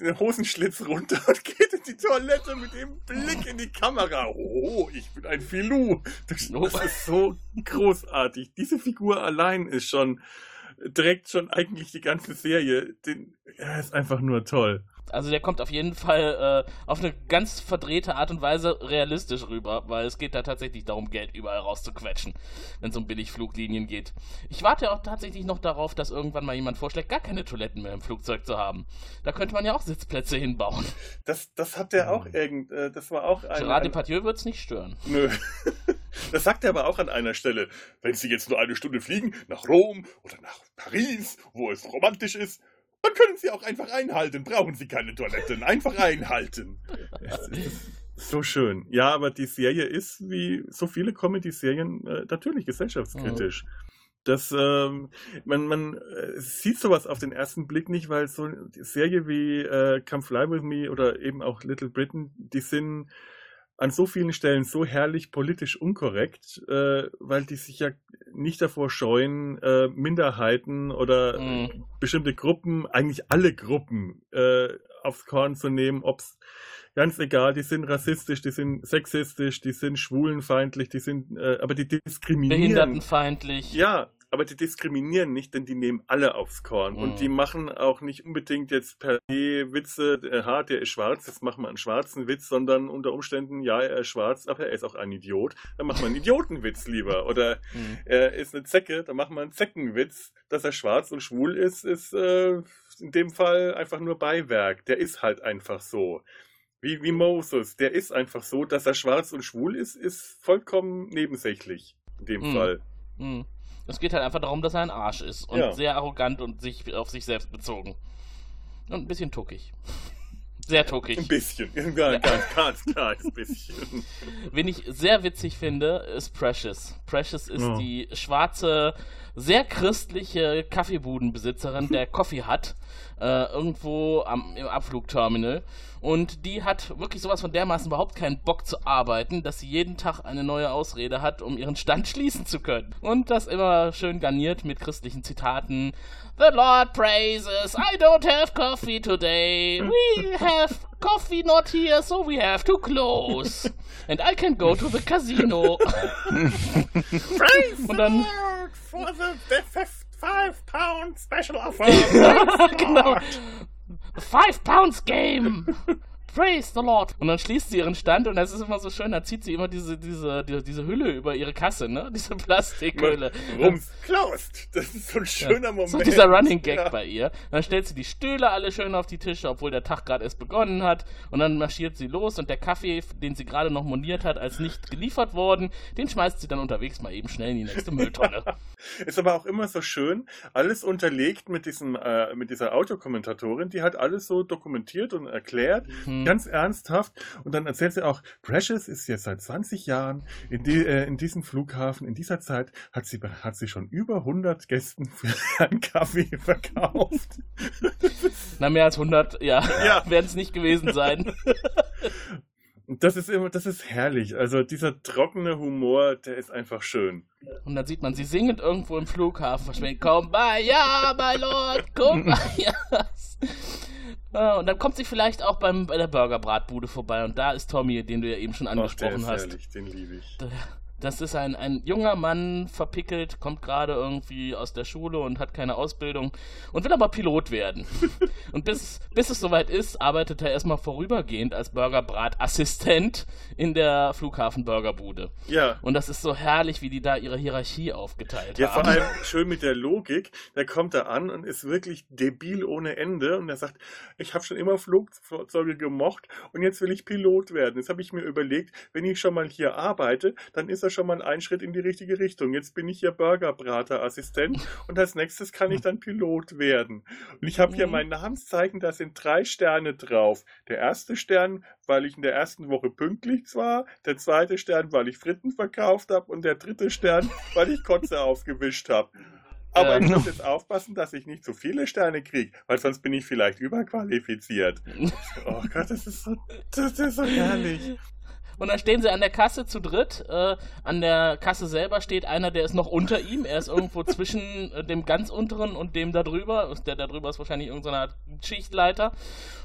den Hosenschlitz runter und geht in die Toilette mit dem Blick in die Kamera. Oh, ich bin ein Filou. Das, das ist so großartig. Diese Figur allein ist schon, direkt schon eigentlich die ganze Serie. Den, er ist einfach nur toll. Also der kommt auf jeden Fall äh, auf eine ganz verdrehte Art und Weise realistisch rüber, weil es geht da tatsächlich darum, Geld überall rauszuquetschen, wenn es um Billigfluglinien geht. Ich warte auch tatsächlich noch darauf, dass irgendwann mal jemand vorschlägt, gar keine Toiletten mehr im Flugzeug zu haben. Da könnte man ja auch Sitzplätze hinbauen. Das, das hat der auch irgend, äh, das war auch ein... Gerard Depardieu wird es nicht stören. Nö. Das sagt er aber auch an einer Stelle. Wenn Sie jetzt nur eine Stunde fliegen, nach Rom oder nach Paris, wo es romantisch ist, dann können Sie auch einfach einhalten. Brauchen Sie keine Toiletten. Einfach einhalten. so schön. Ja, aber die Serie ist, wie so viele Comedy-Serien, äh, natürlich gesellschaftskritisch. Mhm. Das, ähm, man, man äh, sieht sowas auf den ersten Blick nicht, weil so eine Serie wie äh, Come Fly With Me oder eben auch Little Britain, die sind an so vielen Stellen so herrlich politisch unkorrekt, äh, weil die sich ja nicht davor scheuen, äh, Minderheiten oder mhm. bestimmte Gruppen, eigentlich alle Gruppen äh, aufs Korn zu nehmen, ob's ganz egal, die sind rassistisch, die sind sexistisch, die sind schwulenfeindlich, die sind, äh, aber die diskriminieren. Behindertenfeindlich. Ja, aber die diskriminieren nicht, denn die nehmen alle aufs Korn. Mhm. Und die machen auch nicht unbedingt jetzt per se Witze, ha, der ist schwarz, jetzt machen wir einen schwarzen Witz, sondern unter Umständen, ja, er ist schwarz, aber er ist auch ein Idiot. Dann machen wir einen Idiotenwitz lieber. Oder mhm. er ist eine Zecke, dann machen wir einen Zeckenwitz. Dass er schwarz und schwul ist, ist äh, in dem Fall einfach nur Beiwerk. Der ist halt einfach so. Wie, wie Moses, der ist einfach so, dass er schwarz und schwul ist, ist vollkommen nebensächlich. In dem mhm. Fall. Mhm. Es geht halt einfach darum, dass er ein Arsch ist und ja. sehr arrogant und sich auf sich selbst bezogen. Und ein bisschen tuckig. Sehr tuckig. Ein bisschen. Ganz, ganz, ganz kleines bisschen. Wen ich sehr witzig finde, ist Precious. Precious ist oh. die schwarze, sehr christliche Kaffeebudenbesitzerin, der Coffee hat, äh, irgendwo am, im Abflugterminal. Und die hat wirklich sowas von dermaßen überhaupt keinen Bock zu arbeiten, dass sie jeden Tag eine neue Ausrede hat, um ihren Stand schließen zu können. Und das immer schön garniert mit christlichen Zitaten. The Lord praises, I don't have coffee today. We have coffee not here, so we have to close. And I can go to the casino. Praise Und dann, the Lord for the, der 5-Pound-Special-Offer. genau. 5-Pounds-Game. Praise the Lord. Und dann schließt sie ihren Stand und das ist immer so schön, da zieht sie immer diese, diese, diese, diese Hülle über ihre Kasse, ne? Diese Plastikhülle. Rums closed. Das ist so ein schöner ja. Moment. So dieser Running Gag ja. bei ihr. Dann stellt sie die Stühle alle schön auf die Tische, obwohl der Tag gerade erst begonnen hat. Und dann marschiert sie los und der Kaffee, den sie gerade noch moniert hat, als nicht geliefert worden, den schmeißt sie dann unterwegs mal eben schnell in die nächste Mülltonne. ist aber auch immer so schön, alles unterlegt mit diesem, äh, mit dieser Autokommentatorin, die hat alles so dokumentiert und erklärt. Mhm Mhm. Ganz ernsthaft. Und dann erzählt sie auch, Precious ist jetzt seit 20 Jahren in, die, äh, in diesem Flughafen. In dieser Zeit hat sie, hat sie schon über 100 Gästen für einen Kaffee verkauft. Na, mehr als 100, ja, ja. werden es nicht gewesen sein. Das ist immer, das ist herrlich. Also dieser trockene Humor, der ist einfach schön. Und dann sieht man sie singend irgendwo im Flughafen verschwinden. Komm bei ja, my Lord, komm bei ja. Und dann kommt sie vielleicht auch beim, bei der Burgerbratbude vorbei und da ist Tommy, den du ja eben schon angesprochen Ach, der ist hast. Herrlich, den liebe ich. Das ist ein, ein junger Mann, verpickelt, kommt gerade irgendwie aus der Schule und hat keine Ausbildung und will aber Pilot werden. und bis, bis es soweit ist, arbeitet er erstmal vorübergehend als Burgerbratassistent in der Flughafen-Burgerbude. Ja. Und das ist so herrlich, wie die da ihre Hierarchie aufgeteilt ja, haben. Ja, vor allem schön mit der Logik. Der kommt da an und ist wirklich debil ohne Ende und er sagt, ich habe schon immer Flugzeuge gemocht und jetzt will ich Pilot werden. Jetzt habe ich mir überlegt, wenn ich schon mal hier arbeite, dann ist er schon mal ein Schritt in die richtige Richtung. Jetzt bin ich hier Burgerbraterassistent und als nächstes kann ich dann Pilot werden. Und ich habe hier mein Namenszeichen, da sind drei Sterne drauf. Der erste Stern, weil ich in der ersten Woche pünktlich war, der zweite Stern, weil ich Fritten verkauft habe und der dritte Stern, weil ich Kotze aufgewischt habe. Aber Ähm. ich muss jetzt aufpassen, dass ich nicht zu viele Sterne kriege, weil sonst bin ich vielleicht überqualifiziert. Oh Gott, das ist so, das ist so herrlich. Und dann stehen sie an der Kasse zu dritt. Äh, an der Kasse selber steht einer, der ist noch unter ihm. Er ist irgendwo zwischen äh, dem ganz unteren und dem da drüber. Der da drüber ist wahrscheinlich irgendeine Art Schichtleiter.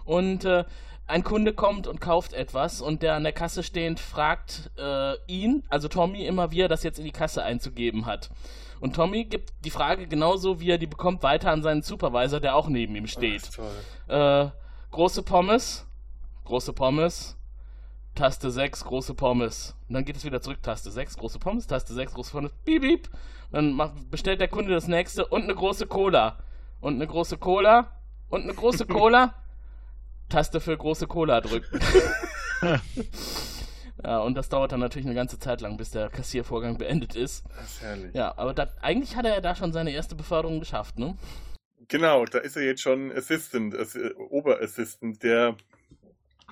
Und äh, ein Kunde kommt und kauft etwas und der an der Kasse stehend fragt äh, ihn, also Tommy, immer wie er das jetzt in die Kasse einzugeben hat. Und Tommy gibt die Frage genauso, wie er die bekommt, weiter an seinen Supervisor, der auch neben ihm steht. Toll. Äh, große Pommes, große Pommes, Taste 6, große Pommes. Und dann geht es wieder zurück, Taste 6, große Pommes, Taste 6, große Pommes, piep, piep. Dann macht, bestellt der Kunde das nächste und eine große Cola. Und eine große Cola und eine große Cola. Taste für große Cola drücken. ja, und das dauert dann natürlich eine ganze Zeit lang, bis der Kassiervorgang beendet ist. Das ist herrlich. Ja, aber da, eigentlich hat er ja da schon seine erste Beförderung geschafft, ne? Genau, da ist er jetzt schon Assistant, Ass äh, Oberassistant, der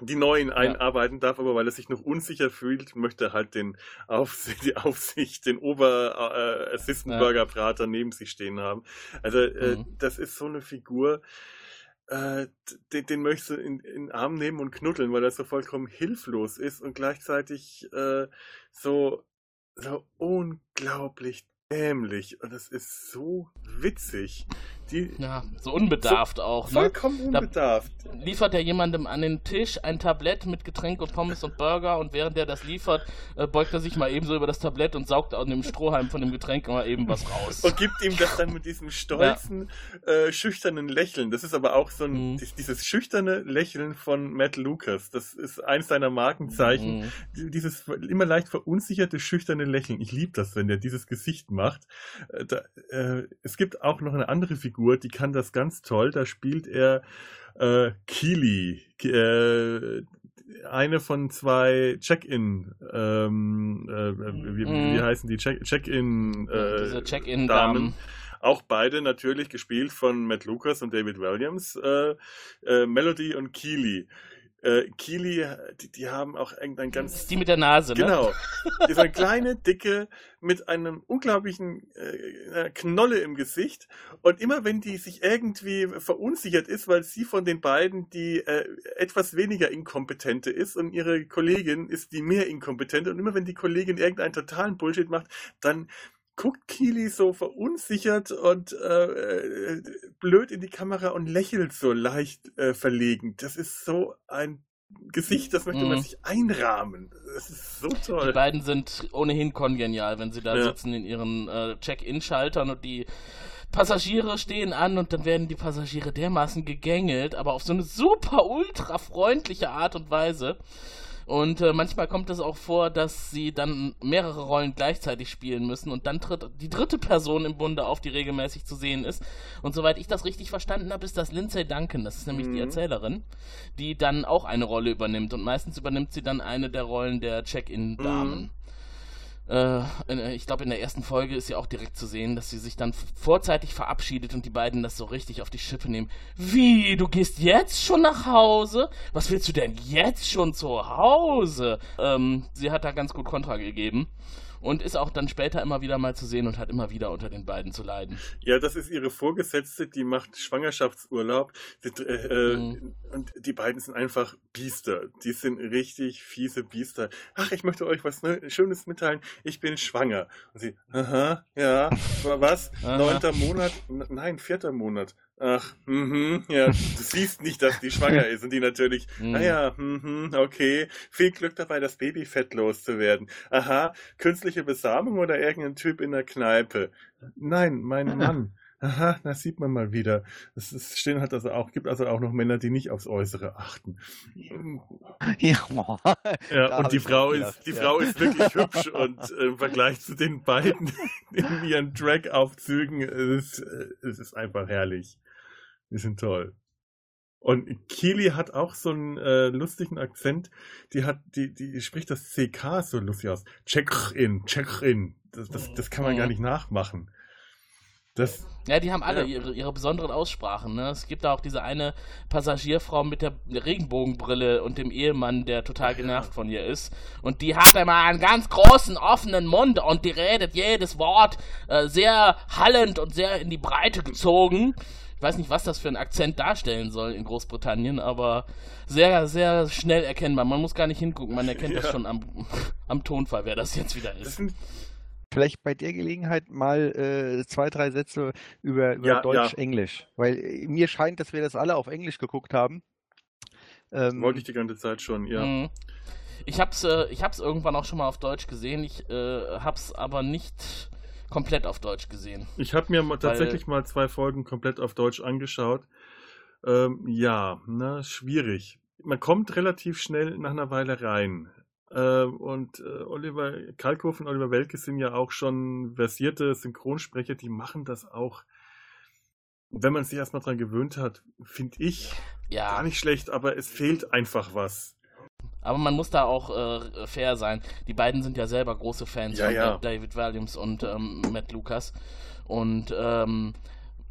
die Neuen einarbeiten darf, aber weil er sich noch unsicher fühlt, möchte er halt den Aufs die Aufsicht, den Ober-Assistant Ja. Burgerbrater neben sich stehen haben. Also äh, Mhm. das ist so eine Figur, äh, den, den möchtest du in, in den Arm nehmen und knuddeln, weil er so vollkommen hilflos ist und gleichzeitig äh, so, so unglaublich dämlich. Und das ist so witzig. Die, Ja, so unbedarft auch, ne? vollkommen Da- unbedarft. liefert er jemandem an den Tisch ein Tablett mit Getränk und Pommes und Burger und während er das liefert, äh, beugt er sich mal eben so über das Tablett und saugt aus dem Strohhalm von dem Getränk mal eben was raus. und gibt ihm das dann mit diesem stolzen, äh, schüchternen Lächeln. Das ist aber auch so ein, Mhm. dies- dieses schüchterne Lächeln von Matt Lucas. Das ist eins seiner Markenzeichen. Mhm. Dieses immer leicht verunsicherte, schüchterne Lächeln. Ich liebe das, wenn der dieses Gesicht macht. Äh, Da, äh, es gibt auch noch eine andere Figur, die kann das ganz toll. Da spielt er äh, Keely. Äh, eine von zwei Check-in, ähm, äh, wie, wie, Mhm. wie heißen die? Check- Check-in äh. Damen. Auch beide natürlich gespielt von Matt Lucas und David Williams, äh, äh, Melody und Keely. Äh, Keely, die, die haben auch irgendein Das ganz ist die mit der Nase, ne? Genau. Die ist eine kleine, dicke, mit einem unglaublichen äh, Knolle im Gesicht. Und immer wenn die sich irgendwie verunsichert ist, weil sie von den beiden die äh, etwas weniger inkompetente ist und ihre Kollegin ist die mehr inkompetente. Und immer wenn die Kollegin irgendeinen totalen Bullshit macht, dann guckt Keely so verunsichert und äh, blöd in die Kamera und lächelt so leicht äh, verlegen. Das ist so ein Gesicht, das möchte man Mhm. sich einrahmen. Das ist so Die toll. beiden sind ohnehin kongenial, wenn sie da Ja. sitzen in ihren äh, Check-in-Schaltern und die Passagiere stehen an und dann werden die Passagiere dermaßen gegängelt, aber auf so eine super ultra freundliche Art und Weise. Und äh, manchmal kommt es auch vor, dass sie dann mehrere Rollen gleichzeitig spielen müssen und dann tritt die dritte Person im Bunde auf, die regelmäßig zu sehen ist. Und soweit ich das richtig verstanden habe, ist das Lindsay Duncan, das ist nämlich die Mhm. Erzählerin, die dann auch eine Rolle übernimmt. Und meistens übernimmt sie dann eine der Rollen der Check-in-Damen. In- ich glaube, in der ersten Folge ist ja auch direkt zu sehen, dass sie sich dann vorzeitig verabschiedet und die beiden das so richtig auf die Schippe nehmen. Wie, du gehst jetzt schon nach Hause? Was willst du denn jetzt schon zu Hause? Ähm, sie hat da ganz gut Kontra gegeben und ist auch dann später immer wieder mal zu sehen und hat immer wieder unter den beiden zu leiden. Ja, das ist ihre Vorgesetzte, die macht Schwangerschaftsurlaub. Die, äh, Mhm. Und die beiden sind einfach Biester. Die sind richtig fiese Biester. Ach, ich möchte euch was ne, Schönes mitteilen. Ich bin schwanger. Und sie, aha, ja, wa- was? Aha. Neunter Monat? Nein, vierter Monat. Ach, mhm, ja, du siehst nicht, dass die schwanger ist. Und die natürlich, Mhm. naja, mhm, okay. Viel Glück dabei, das Baby fett loszuwerden. Aha, künstliche Besamung oder irgendein Typ in der Kneipe? Nein, mein Mann. Aha, das sieht man mal wieder. Es ist, stehen halt also auch, gibt also auch noch Männer, die nicht aufs Äußere achten. Ja, Ja, und die Frau auch ist, die ja. Frau ist wirklich hübsch und äh, im Vergleich zu den beiden in ihren Drag-Aufzügen, es, ist, äh, es ist einfach herrlich. Die sind toll. Und Keely hat auch so einen äh, lustigen Akzent. Die hat, die, die spricht das CK so lustig aus. Check-in, check-in. Das, das, das kann man Mhm. gar nicht nachmachen. Das, Ja, die haben alle Ja. ihre, ihre besonderen Aussprachen. Ne? Es gibt da auch diese eine Passagierfrau mit der Regenbogenbrille und dem Ehemann, der total genervt von ihr ist. Und die hat immer einen ganz großen, offenen Mund und die redet jedes Wort äh, sehr hallend und sehr in die Breite gezogen. Ich weiß nicht, was das für ein Akzent darstellen soll in Großbritannien, aber sehr, sehr schnell erkennbar. Man muss gar nicht hingucken, man erkennt das Ja. schon am, am Tonfall, wer das jetzt wieder das ist. Vielleicht bei der Gelegenheit mal äh, zwei, drei Sätze über, über Ja, Deutsch-Englisch. Weil äh, mir scheint, dass wir das alle auf Englisch geguckt haben. Ähm, wollte ich die ganze Zeit schon, ja. Mhm. Ich hab's, äh, ich hab's irgendwann auch schon mal auf Deutsch gesehen. Ich äh, hab's aber nicht komplett auf Deutsch gesehen. Ich habe mir tatsächlich mal zwei Folgen komplett auf Deutsch angeschaut. Ähm, ja, na, schwierig. Man kommt relativ schnell nach einer Weile rein. Ähm, und äh, Oliver Kalkofe und Oliver Welke sind ja auch schon versierte Synchronsprecher, die machen das auch. Wenn man sich erstmal dran gewöhnt hat, finde ich Ja, gar nicht schlecht, aber es fehlt einfach was. Aber man muss da auch äh, fair sein. Die beiden sind ja selber große Fans Ja, von ja. David Williams und ähm, Matt Lucas. Und ähm,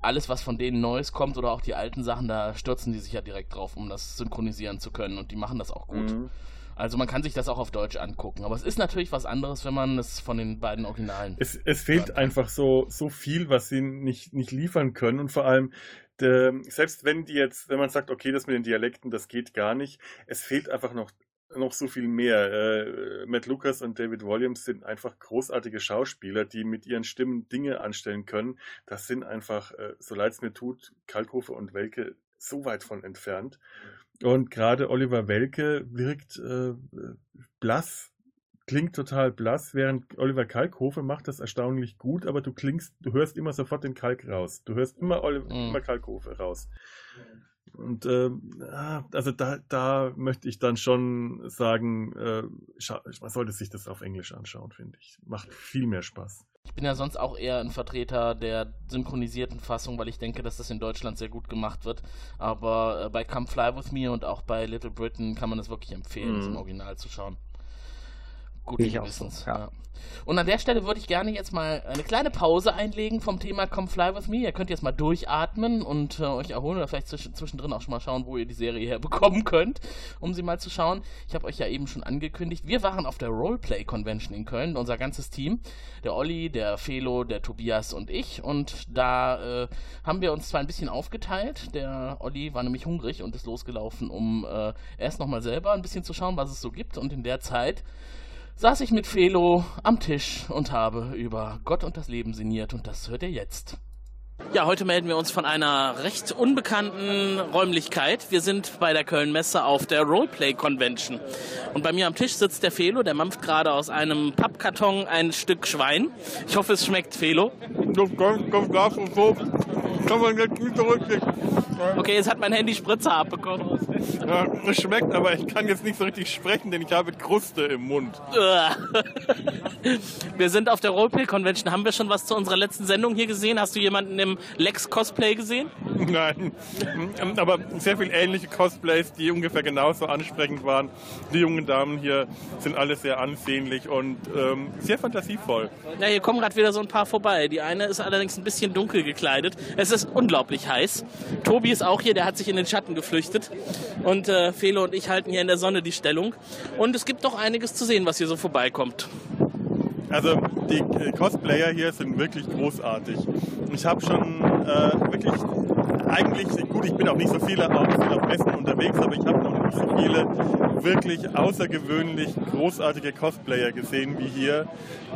alles, was von denen Neues kommt oder auch die alten Sachen, da stürzen die sich ja direkt drauf, um das synchronisieren zu können. Und die machen das auch gut. Mhm. Also man kann sich das auch auf Deutsch angucken. Aber es ist natürlich was anderes, wenn man es von den beiden Originalen. Es, es fehlt einfach so, so viel, was sie nicht, nicht liefern können. Und vor allem, der, selbst wenn die jetzt, wenn man sagt, okay, das mit den Dialekten, das geht gar nicht, es fehlt einfach noch, noch so viel mehr. Äh, Matt Lucas und David Williams sind einfach großartige Schauspieler, die mit ihren Stimmen Dinge anstellen können. Das sind einfach, äh, so leid es mir tut, Kalkofe und Welke so weit von entfernt. Und gerade Oliver Welke wirkt äh, blass, klingt total blass, während Oliver Kalkofe macht das erstaunlich gut, aber du klingst, du hörst immer sofort den Kalk raus. Du hörst immer, Oliver, Mhm. immer Kalkofe raus. Und ah, also da, da möchte ich dann schon sagen, äh, man sollte sich das auf Englisch anschauen, finde ich. Macht viel mehr Spaß. Ich bin ja sonst auch eher ein Vertreter der synchronisierten Fassung, weil ich denke, dass das in Deutschland sehr gut gemacht wird. Aber äh, bei Come Fly With Me und auch bei Little Britain kann man es wirklich empfehlen, es Mhm. im Original zu schauen. Gut ich auch so, ja. ja. Und an der Stelle würde ich gerne jetzt mal eine kleine Pause einlegen vom Thema Come Fly With Me. Ihr könnt jetzt mal durchatmen und äh, euch erholen oder vielleicht zwisch zwischendrin auch schon mal schauen, wo ihr die Serie herbekommen könnt, um sie mal zu schauen. Ich habe euch ja eben schon angekündigt, wir waren auf der Roleplay Convention in Köln, unser ganzes Team. Der Olli, der Felo, der Tobias und ich. Und da äh, haben wir uns zwar ein bisschen aufgeteilt. Der Olli war nämlich hungrig und ist losgelaufen, um äh, erst nochmal selber ein bisschen zu schauen, was es so gibt. Und in der Zeit saß ich mit Felo am Tisch und habe über Gott und das Leben sinniert und das hört ihr jetzt. Ja, heute melden wir uns von einer recht unbekannten Räumlichkeit. Wir sind bei der Köln-Messe auf der Roleplay Convention. Und bei mir am Tisch sitzt der Felo, der mampft gerade aus einem Pappkarton ein Stück Schwein. Ich hoffe, es schmeckt Felo. Kann man nicht zurückkriegen. Okay, jetzt hat mein Handy Spritzer abbekommen. Ja, es schmeckt, aber ich kann jetzt nicht so richtig sprechen, denn ich habe Kruste im Mund. Wir sind auf der Roleplay Convention. Haben wir schon was zu unserer letzten Sendung hier gesehen? Hast du jemanden im Lex Cosplay gesehen? Nein, aber sehr viel ähnliche Cosplays, die ungefähr genauso ansprechend waren. Die jungen Damen hier sind alle sehr ansehnlich und ähm, sehr fantasievoll. Ja, hier kommen gerade wieder so ein paar vorbei. Die eine ist allerdings ein bisschen dunkel gekleidet. Es ist unglaublich heiß. Tobi ist auch hier, der hat sich in den Schatten geflüchtet. Und äh, Felo und ich halten hier in der Sonne die Stellung. Und es gibt doch einiges zu sehen, was hier so vorbeikommt. Also die äh, Cosplayer hier sind wirklich großartig. Ich habe schon äh, wirklich eigentlich, gut, ich bin auch nicht so viele auf, viel auf Messen unterwegs, aber ich habe noch nicht so viele wirklich außergewöhnlich großartige Cosplayer gesehen wie hier.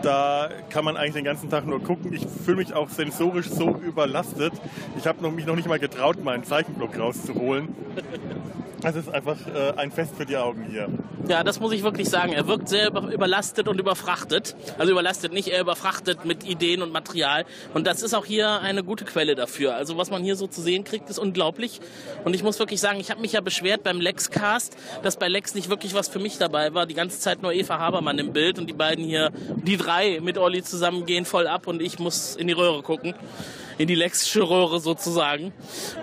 Da kann man eigentlich den ganzen Tag nur gucken. Ich fühle mich auch sensorisch so überlastet. Ich habe mich noch nicht mal getraut, meinen Zeichenblock rauszuholen. Es ist einfach äh, ein Fest für die Augen hier. Ja, das muss ich wirklich sagen. Er wirkt sehr über überlastet und überfrachtet. Also überlastet nicht, er überfrachtet mit Ideen und Material. Und das ist auch hier eine gute Quelle dafür. Also was man hier so zu sehen kriegt, ist unglaublich. Und ich muss wirklich sagen, ich habe mich ja beschwert beim Lexcast, dass bei Lex nicht wirklich was für mich dabei war. Die ganze Zeit nur Eva Habermann im Bild und die beiden hier, die drei mit Olli zusammen gehen voll ab und ich muss in die Röhre gucken. In die Lexische Röhre sozusagen.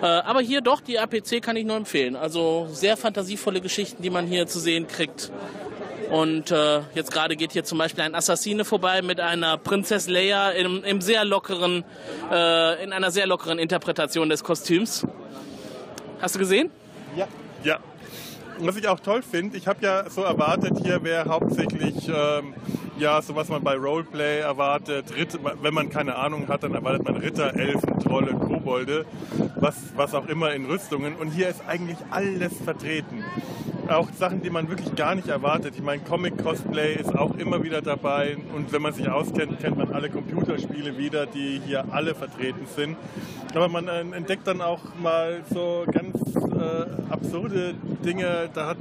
Äh, aber hier doch, die APC kann ich nur empfehlen. Also sehr fantasievolle Geschichten, die man hier zu sehen kriegt. Und äh, jetzt gerade geht hier zum Beispiel ein Assassine vorbei mit einer Prinzess Leia im, im sehr lockeren, äh, in einer sehr lockeren Interpretation des Kostüms. Hast du gesehen? Ja. Ja. Was ich auch toll finde, ich habe ja so erwartet, hier wäre hauptsächlich ähm, ja so was man bei Roleplay erwartet. Ritter, wenn man keine Ahnung hat, dann erwartet man Ritter, Elfen, Trolle, Kobolde, was, was auch immer in Rüstungen. Und hier ist eigentlich alles vertreten. Auch Sachen, die man wirklich gar nicht erwartet. Ich meine, Comic-Cosplay ist auch immer wieder dabei. Und wenn man sich auskennt, kennt man alle Computerspiele wieder, die hier alle vertreten sind. Aber man äh, entdeckt dann auch mal so ganz äh, absurde Dinge, da hat,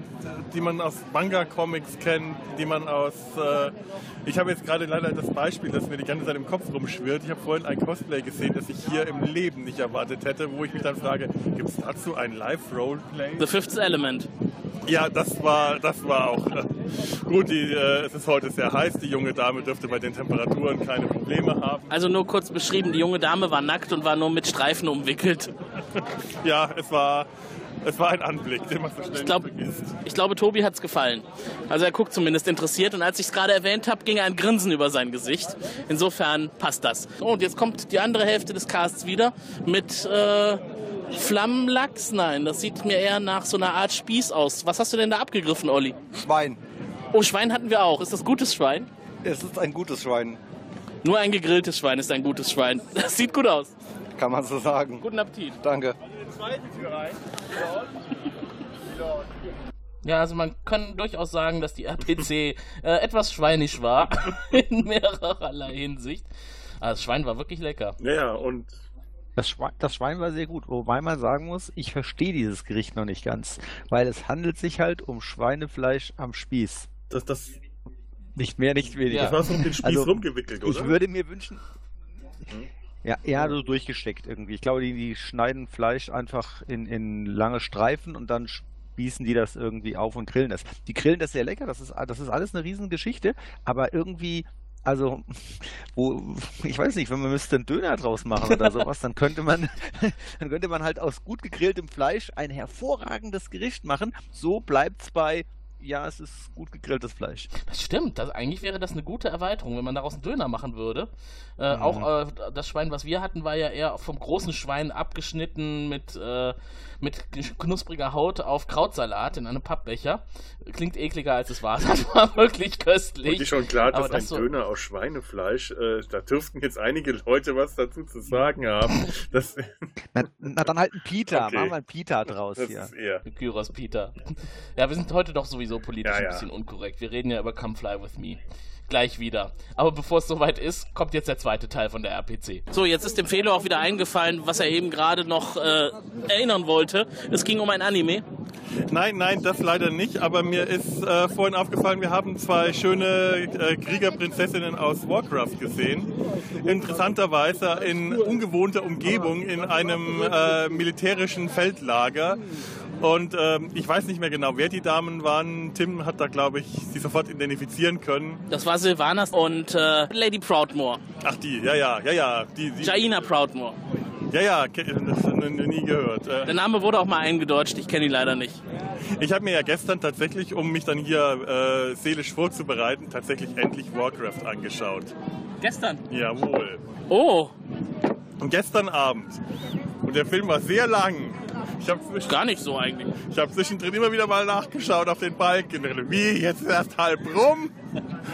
die man aus Manga-Comics kennt, die man aus. Äh, ich habe jetzt gerade leider das Beispiel, das mir die ganze Zeit im Kopf rumschwirrt. Ich habe vorhin ein Cosplay gesehen, das ich hier im Leben nicht erwartet hätte, wo ich mich dann frage: Gibt es dazu ein Live-Roleplay? The Fifth Element. Ja, das war, das war auch äh, gut. Die, äh, es ist heute sehr heiß. Die junge Dame dürfte bei den Temperaturen keine Probleme haben. Also nur kurz beschrieben, die junge Dame war nackt und war nur mit Streifen umwickelt. ja, es war, es war ein Anblick, den man so schnell Ich, glaub, nicht vergisst. ich glaube, Tobi hat es gefallen. Also er guckt zumindest interessiert und als ich es gerade erwähnt habe, ging ein Grinsen über sein Gesicht. Insofern passt das. Oh, und jetzt kommt die andere Hälfte des Casts wieder mit äh, Flammenlachs. Nein, das sieht mir eher nach so einer Art Spieß aus. Was hast du denn da abgegriffen, Olli? Schwein. Oh, Schwein hatten wir auch. Ist das gutes Schwein? Es ist ein gutes Schwein, Nur ein gegrilltes Schwein ist ein gutes Schwein. Das sieht gut aus. kann man so sagen. Guten Appetit. Danke. Ja, also man kann durchaus sagen, dass die RPC äh, etwas schweinisch war in mehrererlei Hinsicht. Aber das Schwein war wirklich lecker. Ja, und Das Schwein, das Schwein war sehr gut, wobei man sagen muss, ich verstehe dieses Gericht noch nicht ganz, weil es handelt sich halt um Schweinefleisch am Spieß. das, das, Nicht mehr, nicht weniger. das war so um den Spieß Also, rumgewickelt, oder? Ich würde mir wünschen. Ja, eher so durchgesteckt irgendwie. Ich glaube, die, die schneiden Fleisch einfach in, in lange Streifen und dann spießen die das irgendwie auf und grillen das. Die grillen das sehr lecker, das ist, das ist alles eine Riesengeschichte, aber irgendwie, also, wo, ich weiß nicht, wenn man müsste einen Döner draus machen oder sowas, dann könnte man, dann könnte man halt aus gut gegrilltem Fleisch ein hervorragendes Gericht machen. So bleibt's bei, ja, es ist gut gegrilltes Fleisch. Das stimmt. Das, eigentlich wäre das eine gute Erweiterung, wenn man daraus einen Döner machen würde. Äh, Auch äh, das Schwein, was wir hatten, war ja eher vom großen Schwein abgeschnitten mit, äh, mit knuspriger Haut auf Krautsalat in einem Pappbecher. Klingt ekliger als es war. Das war wirklich köstlich. Und ist schon klar, dass ein das so- Döner aus Schweinefleisch, äh, da dürften jetzt einige Leute was dazu zu sagen haben. Das, Na, na dann halt ein Pita, Okay. machen wir ein Pita draus das hier. ist eher. Gyros Peter. Ja, wir sind heute doch sowieso politisch Ja, ein ja. bisschen unkorrekt. Wir reden ja über Come Fly With Me. Gleich wieder. Aber bevor es soweit ist, kommt jetzt der zweite Teil von der RPC. So, jetzt ist dem Felo auch wieder eingefallen, was er eben gerade noch äh, erinnern wollte. Es ging um ein Anime. Nein, nein, das leider nicht. Aber mir ist äh, vorhin aufgefallen, wir haben zwei schöne äh, Kriegerprinzessinnen aus Warcraft gesehen. Interessanterweise in ungewohnter Umgebung in einem äh, militärischen Feldlager. Und ähm, ich weiß nicht mehr genau, wer die Damen waren. Tim hat da, glaube ich, sie sofort identifizieren können. Das war Sylvanas und äh, Lady Proudmore. Ach, die, ja, ja, ja, ja. Die, die, Jaina Proudmore. ja, ja, ke- das nie gehört. Äh, Der Name wurde auch mal eingedeutscht, ich kenne ihn leider nicht. Ich habe mir ja gestern tatsächlich, um mich dann hier äh, seelisch vorzubereiten, tatsächlich endlich Warcraft angeschaut. Gestern. Jawohl. Oh, Und gestern Abend. Und der Film war sehr lang. Ich habe gar nicht so eigentlich. ich hab zwischendrin immer wieder mal nachgeschaut auf den Balken. Wie, jetzt erst halb rum?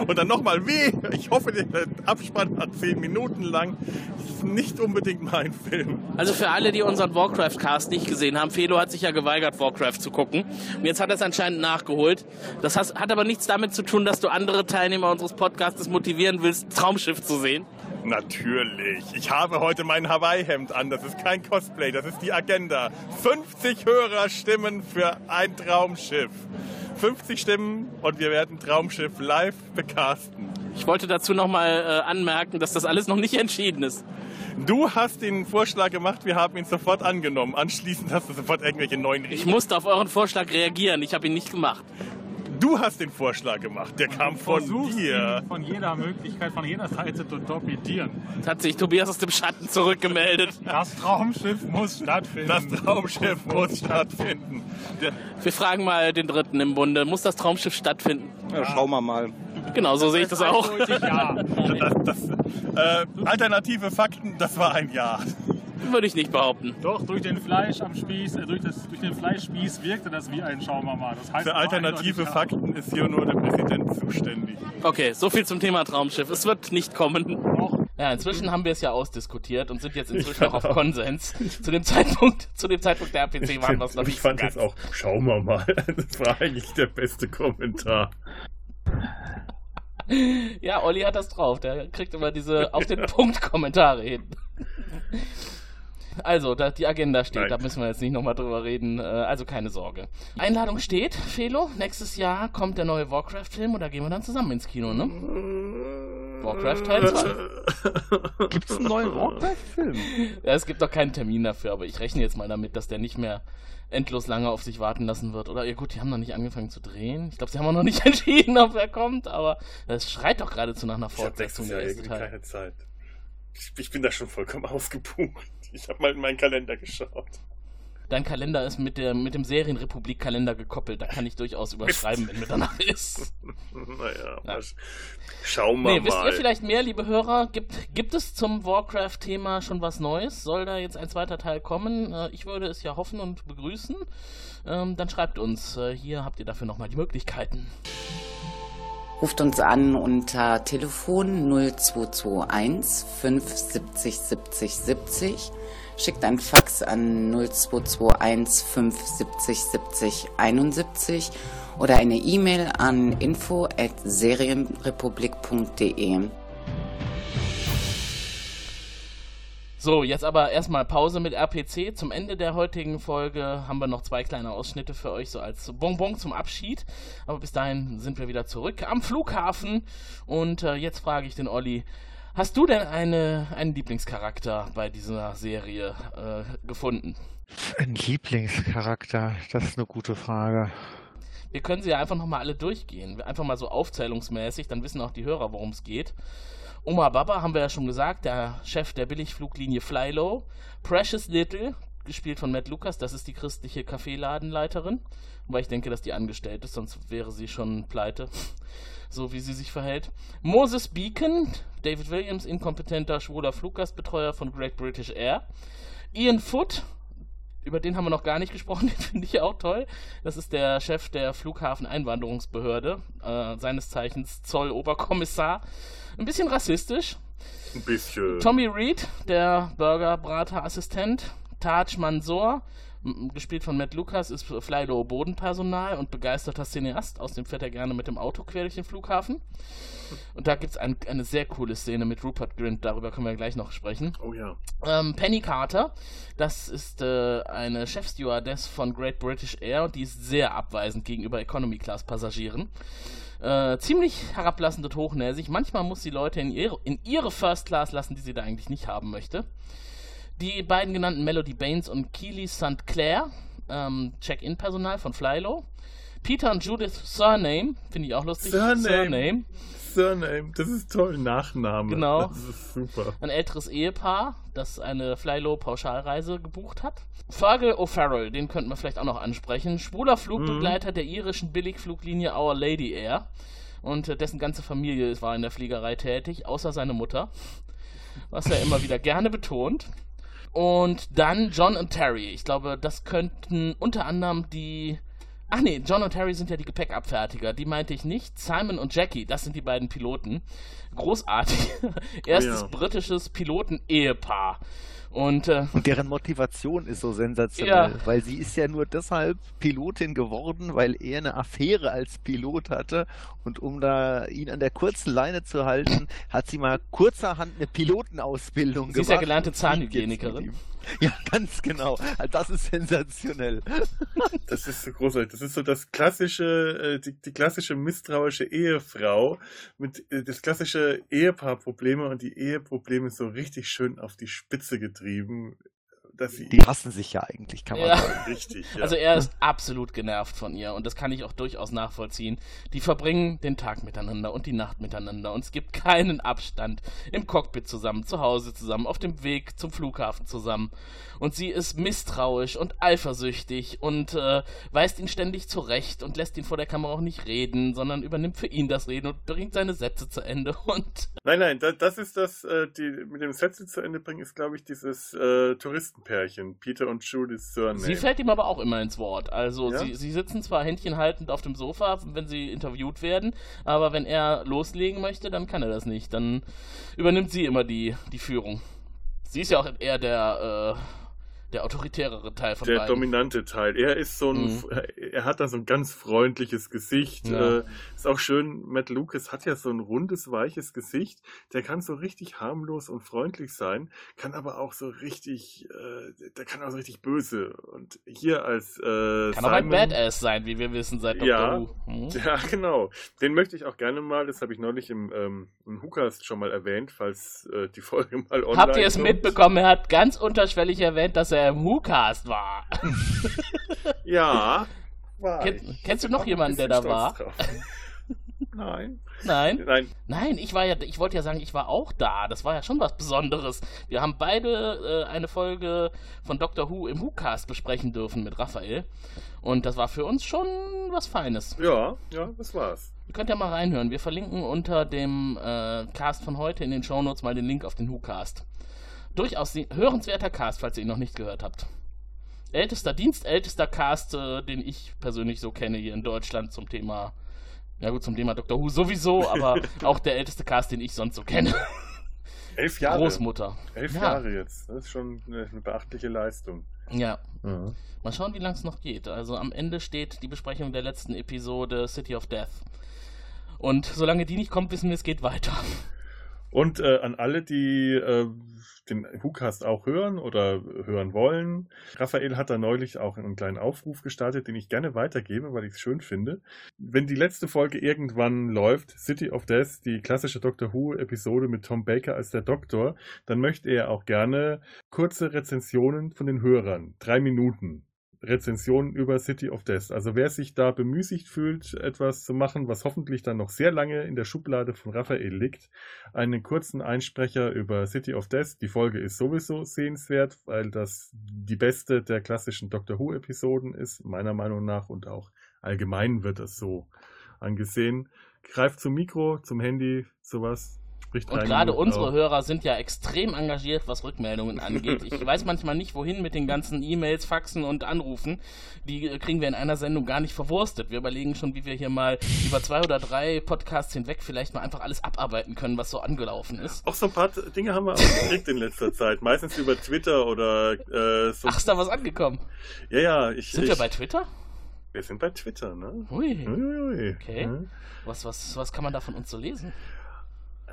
Und dann nochmal wie? Ich hoffe, der Abspann hat zehn Minuten lang. Das ist nicht unbedingt mein Film. Also für alle, die unseren Warcraft-Cast nicht gesehen haben, Felo hat sich ja geweigert, Warcraft zu gucken. Und jetzt hat er es anscheinend nachgeholt. Das hat aber nichts damit zu tun, dass du andere Teilnehmer unseres Podcasts motivieren willst, Traumschiff zu sehen. Natürlich. Ich habe heute mein Hawaii-Hemd an. Das ist kein Cosplay, das ist die Agenda. 50 Hörerstimmen für ein Traumschiff. 50 Stimmen und wir werden Traumschiff live becasten. Ich wollte dazu nochmal äh, anmerken, dass das alles noch nicht entschieden ist. Du hast den Vorschlag gemacht, wir haben ihn sofort angenommen. Anschließend hast du sofort irgendwelche neuen Ich Regeln. musste auf euren Vorschlag reagieren, ich habe ihn nicht gemacht. Du hast den Vorschlag gemacht, der kam von dir. Von jeder Möglichkeit, von jeder Seite zu torpedieren. Jetzt hat sich Tobias aus dem Schatten zurückgemeldet. Das Traumschiff muss stattfinden. Das Traumschiff muss stattfinden. Wir fragen mal den Dritten im Bunde. Muss das Traumschiff stattfinden? Ja, schauen wir mal. Genau, so sehe ich das auch. Eindeutig ja. das, das, äh, alternative Fakten, das war ein Ja. Würde ich nicht behaupten. Doch, durch den Fleisch am Spieß, äh, durch, das, durch den Fleischspieß wirkte das wie ein mal. Das heißt, Für alternative. Fakten ist hier nur der Präsident zuständig. Okay, so viel zum Thema Traumschiff. Es wird nicht kommen. Doch. Ja, inzwischen haben wir es ja ausdiskutiert und sind jetzt inzwischen auch auf Konsens. Zu dem Zeitpunkt, zu dem Zeitpunkt der RPC waren wir es noch ich nicht fand so es auch, schauen wir mal, das war eigentlich der beste Kommentar. Ja, Olli hat das drauf. Der kriegt immer diese auf den Punkt Kommentare hin. Also, da, die Agenda steht, Nein. da müssen wir jetzt nicht nochmal drüber reden. Äh, also keine Sorge. Einladung steht, Felo. Nächstes Jahr kommt der neue Warcraft-Film und da gehen wir dann zusammen ins Kino, ne? Warcraft Teil 2. Gibt es einen neuen Warcraft-Film? Ja, es gibt doch keinen Termin dafür, aber ich rechne jetzt mal damit, dass der nicht mehr endlos lange auf sich warten lassen wird. Oder ja gut, die haben noch nicht angefangen zu drehen. Ich glaube, sie haben auch noch nicht entschieden, ob er kommt, aber es schreit doch geradezu nach einer Ich habe Fortsetzung irgendwie Teil. keine Zeit. Ich, ich bin da schon vollkommen ausgebucht. Ich habe mal in meinen Kalender geschaut. Dein Kalender ist mit, der, mit dem Serienrepublik-Kalender gekoppelt. Da kann ich durchaus überschreiben, wenn mir danach ist. Naja, Ja. schauen wir Nee, wisst mal. ihr vielleicht mehr, liebe Hörer? Gibt, gibt es zum Warcraft-Thema schon was Neues? Soll da jetzt ein zweiter Teil kommen? Äh, ich würde es ja hoffen und begrüßen. Ähm, dann schreibt uns. Äh, hier habt ihr dafür nochmal die Möglichkeiten. Ruft uns an unter Telefon 0221 570 70 70. Schickt ein Fax an 0221 570 70 71 oder eine E-Mail an info at serienrepublik.de. So, jetzt aber erstmal Pause mit RPC. Zum Ende der heutigen Folge haben wir noch zwei kleine Ausschnitte für euch, so als Bonbon zum Abschied. Aber bis dahin sind wir wieder zurück am Flughafen. Und äh, jetzt frage ich den Olli, hast du denn eine, einen Lieblingscharakter bei dieser Serie äh, gefunden? Ein Lieblingscharakter, das ist eine gute Frage. Wir können sie ja einfach nochmal alle durchgehen. Einfach mal so aufzählungsmäßig, dann wissen auch die Hörer, worum es geht. Oma Baba haben wir ja schon gesagt, der Chef der Billigfluglinie Flylow. Precious Little, gespielt von Matt Lucas, das ist die christliche Kaffeeladenleiterin. Wobei ich denke, dass die angestellt ist, sonst wäre sie schon pleite. So wie sie sich verhält. Moses Beacon, David Williams, inkompetenter, schwuler Fluggastbetreuer von Great British Air. Ian Foot, über den haben wir noch gar nicht gesprochen, den finde ich auch toll. Das ist der Chef der Flughafen-Einwanderungsbehörde, äh, seines Zeichens Zoll-Oberkommissar. Ein bisschen rassistisch. Ein bisschen. Tommy Reed, der Burger-Brater-Assistent. Taj Mansour, gespielt von Matt Lucas, ist Flydo Bodenpersonal und begeisterter Cineast. Außerdem fährt er gerne mit dem Auto quer durch den Flughafen. Und da gibt es ein, eine sehr coole Szene mit Rupert Grint, darüber können wir gleich noch sprechen. Oh ja. Ähm, Penny Carter, das ist äh, eine Chefstewardess von Great British Air und die ist sehr abweisend gegenüber Economy Class Passagieren. Äh, ziemlich herablassend und hochnäsig. Manchmal muss sie Leute in ihre, in ihre First Class lassen, die sie da eigentlich nicht haben möchte. Die beiden genannten Melody Baines und Keely St. Clair, ähm, Check-In-Personal von Flylow. Peter und Judith Surname, finde ich auch lustig. Surname. Surname, das ist toll. Nachname. Genau. Das ist super. Ein älteres Ehepaar, das eine Flylow-Pauschalreise gebucht hat. Fergal O'Farrell, den könnten wir vielleicht auch noch ansprechen. Schwuler Flugbegleiter der irischen Billigfluglinie Our Lady Air. Und äh, dessen ganze Familie war in der Fliegerei tätig, außer seine Mutter. Was er immer wieder gerne betont. Und dann John und Terry. Ich glaube, das könnten unter anderem die. Ach nee, John und Terry sind ja die Gepäckabfertiger. Die meinte ich nicht. Simon und Jackie, das sind die beiden Piloten. Großartig. Erstes Ja. britisches Piloten-Ehepaar. Und äh, Und deren Motivation ist so sensationell, Ja. weil sie ist ja nur deshalb Pilotin geworden, weil er eine Affäre als Pilot hatte und um da ihn an der kurzen Leine zu halten, hat sie mal kurzerhand eine Pilotenausbildung Sie ist ja gemacht. gelernte und fliegt jetzt Zahnhygienikerin. Ja, ganz genau. Das ist sensationell. Das ist so großartig. Das ist so das klassische, äh, die, die klassische misstrauische Ehefrau mit äh, das klassische Ehepaarprobleme und die Eheprobleme so richtig schön auf die Spitze getrieben. Dass sie. Die hassen sich ja eigentlich, kann man Ja. sagen. Richtig, ja. Also er ist absolut genervt von ihr und das kann ich auch durchaus nachvollziehen. Die verbringen den Tag miteinander und die Nacht miteinander und es gibt keinen Abstand. Im Cockpit zusammen, zu Hause zusammen, auf dem Weg zum Flughafen zusammen. Und sie ist misstrauisch und eifersüchtig und äh, weist ihn ständig zurecht und lässt ihn vor der Kamera auch nicht reden, sondern übernimmt für ihn das Reden und bringt seine Sätze zu Ende und Nein, nein, das, das ist das, äh, die mit dem Sätze zu Ende bringen, ist, glaube ich, dieses äh, Touristenpärchen, Peter und Judith Surname. Sie fällt ihm aber auch immer ins Wort. Also Ja? sie, sie sitzen zwar händchenhaltend auf dem Sofa, wenn sie interviewt werden, aber wenn er loslegen möchte, dann kann er das nicht. Dann übernimmt sie immer die, die Führung. Sie ist ja auch eher der, äh, der autoritärere Teil von der beiden. dominante Teil. Er ist so ein, Mhm. er hat da so ein ganz freundliches Gesicht. Ja. Äh, auch schön, Matt Lucas hat ja so ein rundes, weiches Gesicht. Der kann so richtig harmlos und freundlich sein, kann aber auch so richtig, äh, der kann auch so richtig böse. Und hier als äh, Kann auch ein Simon- Badass sein, wie wir wissen seit Dr. Ja. Mhm. ja, genau. Den möchte ich auch gerne mal, das habe ich neulich im, ähm, im Hookast schon mal erwähnt, falls äh, die Folge mal online Habt ihr es kommt. mitbekommen? Er hat ganz unterschwellig erwähnt, dass er im Who-Cast war. Ja. War Kenn, ich. kennst du noch jemanden, der da war? Nein. Nein? Nein. Nein, ich war ja, ich wollte ja sagen, ich war auch da. Das war ja schon was Besonderes. Wir haben beide äh, eine Folge von Doctor Who im Who-Cast besprechen dürfen mit Raphael. Und das war für uns schon was Feines. Ja, ja, das war's. Ihr könnt ja mal reinhören. Wir verlinken unter dem äh, Cast von heute in den Shownotes mal den Link auf den Who-Cast. Durchaus hörenswerter Cast, falls ihr ihn noch nicht gehört habt. Ältester, dienstältester Cast, äh, den ich persönlich so kenne hier in Deutschland zum Thema, ja gut, zum Thema Doctor Who sowieso, aber auch der älteste Cast, den ich sonst so kenne. Elf Jahre. Großmutter. Elf Ja. Jahre jetzt. Das ist schon eine, eine beachtliche Leistung. Ja. Mal schauen, wie lang es noch geht. Also am Ende steht die Besprechung der letzten Episode City of Death. Und solange die nicht kommt, wissen wir, es geht weiter. Und äh, an alle, die äh, den Hookast auch hören oder hören wollen, Raphael hat da neulich auch einen kleinen Aufruf gestartet, den ich gerne weitergebe, weil ich es schön finde. Wenn die letzte Folge irgendwann läuft, City of Death, die klassische Doctor Who-Episode mit Tom Baker als der Doktor, dann möchte er auch gerne kurze Rezensionen von den Hörern. Drei Minuten. Rezensionen über City of Death. Also wer sich da bemüßigt fühlt, etwas zu machen, was hoffentlich dann noch sehr lange in der Schublade von Raphael liegt, einen kurzen Einsprecher über City of Death. Die Folge ist sowieso sehenswert, weil das die beste der klassischen Doctor Who-Episoden ist, meiner Meinung nach, und auch allgemein wird das so angesehen. Greift zum Mikro, zum Handy, sowas. Spricht Und gerade unsere. Hörer sind ja extrem engagiert, was Rückmeldungen angeht. Ich weiß manchmal nicht, wohin mit den ganzen E-Mails, Faxen und Anrufen. Die äh, kriegen wir in einer Sendung gar nicht verwurstet. Wir überlegen schon, wie wir hier mal über zwei oder drei Podcasts hinweg vielleicht mal einfach alles abarbeiten können, was so angelaufen ist. Auch so ein paar Dinge haben wir auch gekriegt in letzter Zeit. Meistens über Twitter oder äh, so. Ach, ist da was angekommen? Ja, ja. Ich, Sind ich, wir bei Twitter? Wir sind bei Twitter, ne? Hui. Ui, ui. Okay. Ja. Was, was, was kann man da von uns so lesen?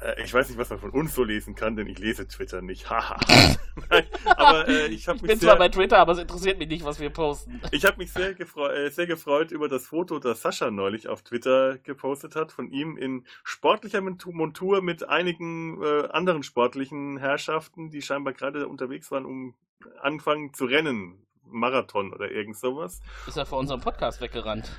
Äh, Ich weiß nicht, was man von uns so lesen kann, denn ich lese Twitter nicht. Haha. Aber äh, ich habe Ich mich bin sehr, zwar bei Twitter, aber es interessiert mich nicht, was wir posten. ich habe mich sehr, gefreu äh, sehr gefreut über das Foto, das Sascha neulich auf Twitter gepostet hat, von ihm in sportlicher Montu- Montur mit einigen äh, anderen sportlichen Herrschaften, die scheinbar gerade unterwegs waren, um anfangen zu rennen. Marathon oder irgend sowas. Ist er vor unserem Podcast weggerannt?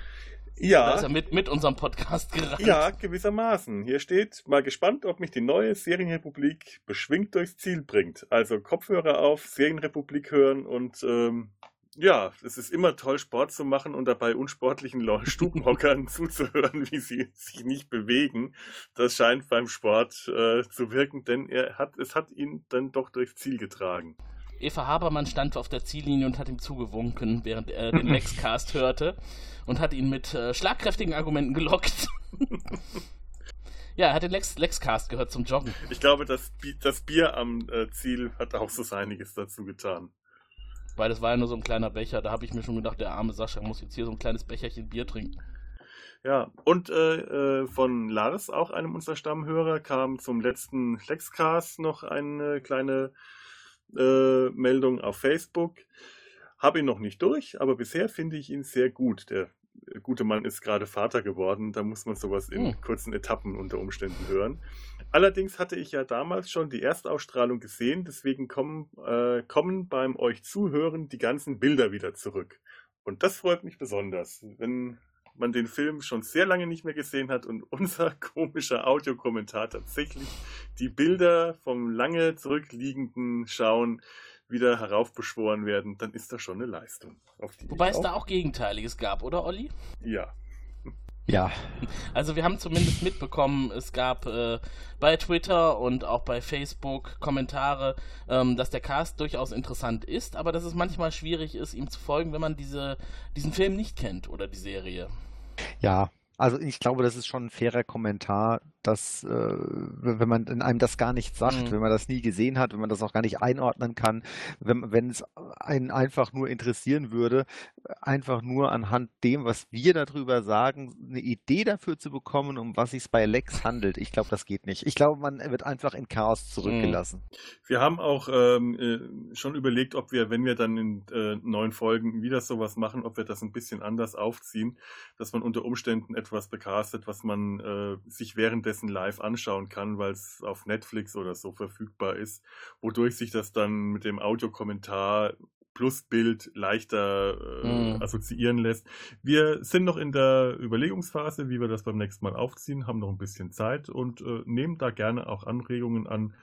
Ja. Oder ist er mit, mit unserem Podcast gerannt? Ja, gewissermaßen. Hier steht, mal gespannt, ob mich die neue Serienrepublik beschwingt durchs Ziel bringt. Also Kopfhörer auf, Serienrepublik hören und ähm, ja, es ist immer toll, Sport zu machen und dabei unsportlichen Stubenhockern zuzuhören, wie sie sich nicht bewegen. Das scheint beim Sport äh, zu wirken, denn er hat, es hat ihn dann doch durchs Ziel getragen. Eva Habermann stand auf der Ziellinie und hat ihm zugewunken, während er den Lexcast hörte und hat ihn mit äh, schlagkräftigen Argumenten gelockt. ja, er hat den Lex Lexcast gehört zum Joggen. Ich glaube, das, Bi- das Bier am äh, Ziel hat auch so einiges dazu getan. Weil das war ja nur so ein kleiner Becher, da habe ich mir schon gedacht, der arme Sascha muss jetzt hier so ein kleines Becherchen Bier trinken. Ja, und äh, äh, von Lars, auch einem unserer Stammhörer, kam zum letzten Flexcast noch eine kleine äh, Meldung auf Facebook. Habe ihn noch nicht durch, aber bisher finde ich ihn sehr gut. Der gute Mann ist gerade Vater geworden, da muss man sowas in Hm. kurzen Etappen unter Umständen hören. Allerdings hatte ich ja damals schon die Erstausstrahlung gesehen, deswegen kommen, äh, kommen beim euch Zuhören die ganzen Bilder wieder zurück. Und das freut mich besonders, wenn man den Film schon sehr lange nicht mehr gesehen hat und unser komischer Audiokommentar tatsächlich die Bilder vom lange zurückliegenden Schauen wieder heraufbeschworen werden, dann ist das schon eine Leistung. Wobei es da auch Gegenteiliges gab, oder Olli? Ja. Ja. Also wir haben zumindest mitbekommen, es gab äh, bei Twitter und auch bei Facebook Kommentare, ähm, dass der Cast durchaus interessant ist, aber dass es manchmal schwierig ist, ihm zu folgen, wenn man diese, diesen Film nicht kennt oder die Serie. Ja, also ich glaube, das ist schon ein fairer Kommentar, dass, äh, wenn man in einem das gar nicht sagt, mhm. wenn man das nie gesehen hat, wenn man das auch gar nicht einordnen kann, wenn, wenn es einen einfach nur interessieren würde, einfach nur anhand dem, was wir darüber sagen, eine Idee dafür zu bekommen, um was es bei Lex handelt. Ich glaube, das geht nicht. Ich glaube, man wird einfach in Chaos zurückgelassen. Mhm. Wir haben auch ähm, äh, schon überlegt, ob wir, wenn wir dann in äh, neuen Folgen wieder sowas machen, ob wir das ein bisschen anders aufziehen, dass man unter Umständen etwas becastet, was man äh, sich währenddessen währenddessen live anschauen kann, weil es auf Netflix oder so verfügbar ist, wodurch sich das dann mit dem Audiokommentar plus Bild leichter äh, mm. assoziieren lässt. Wir sind noch in der Überlegungsphase, wie wir das beim nächsten Mal aufziehen, haben noch ein bisschen Zeit und äh, nehmen da gerne auch Anregungen an,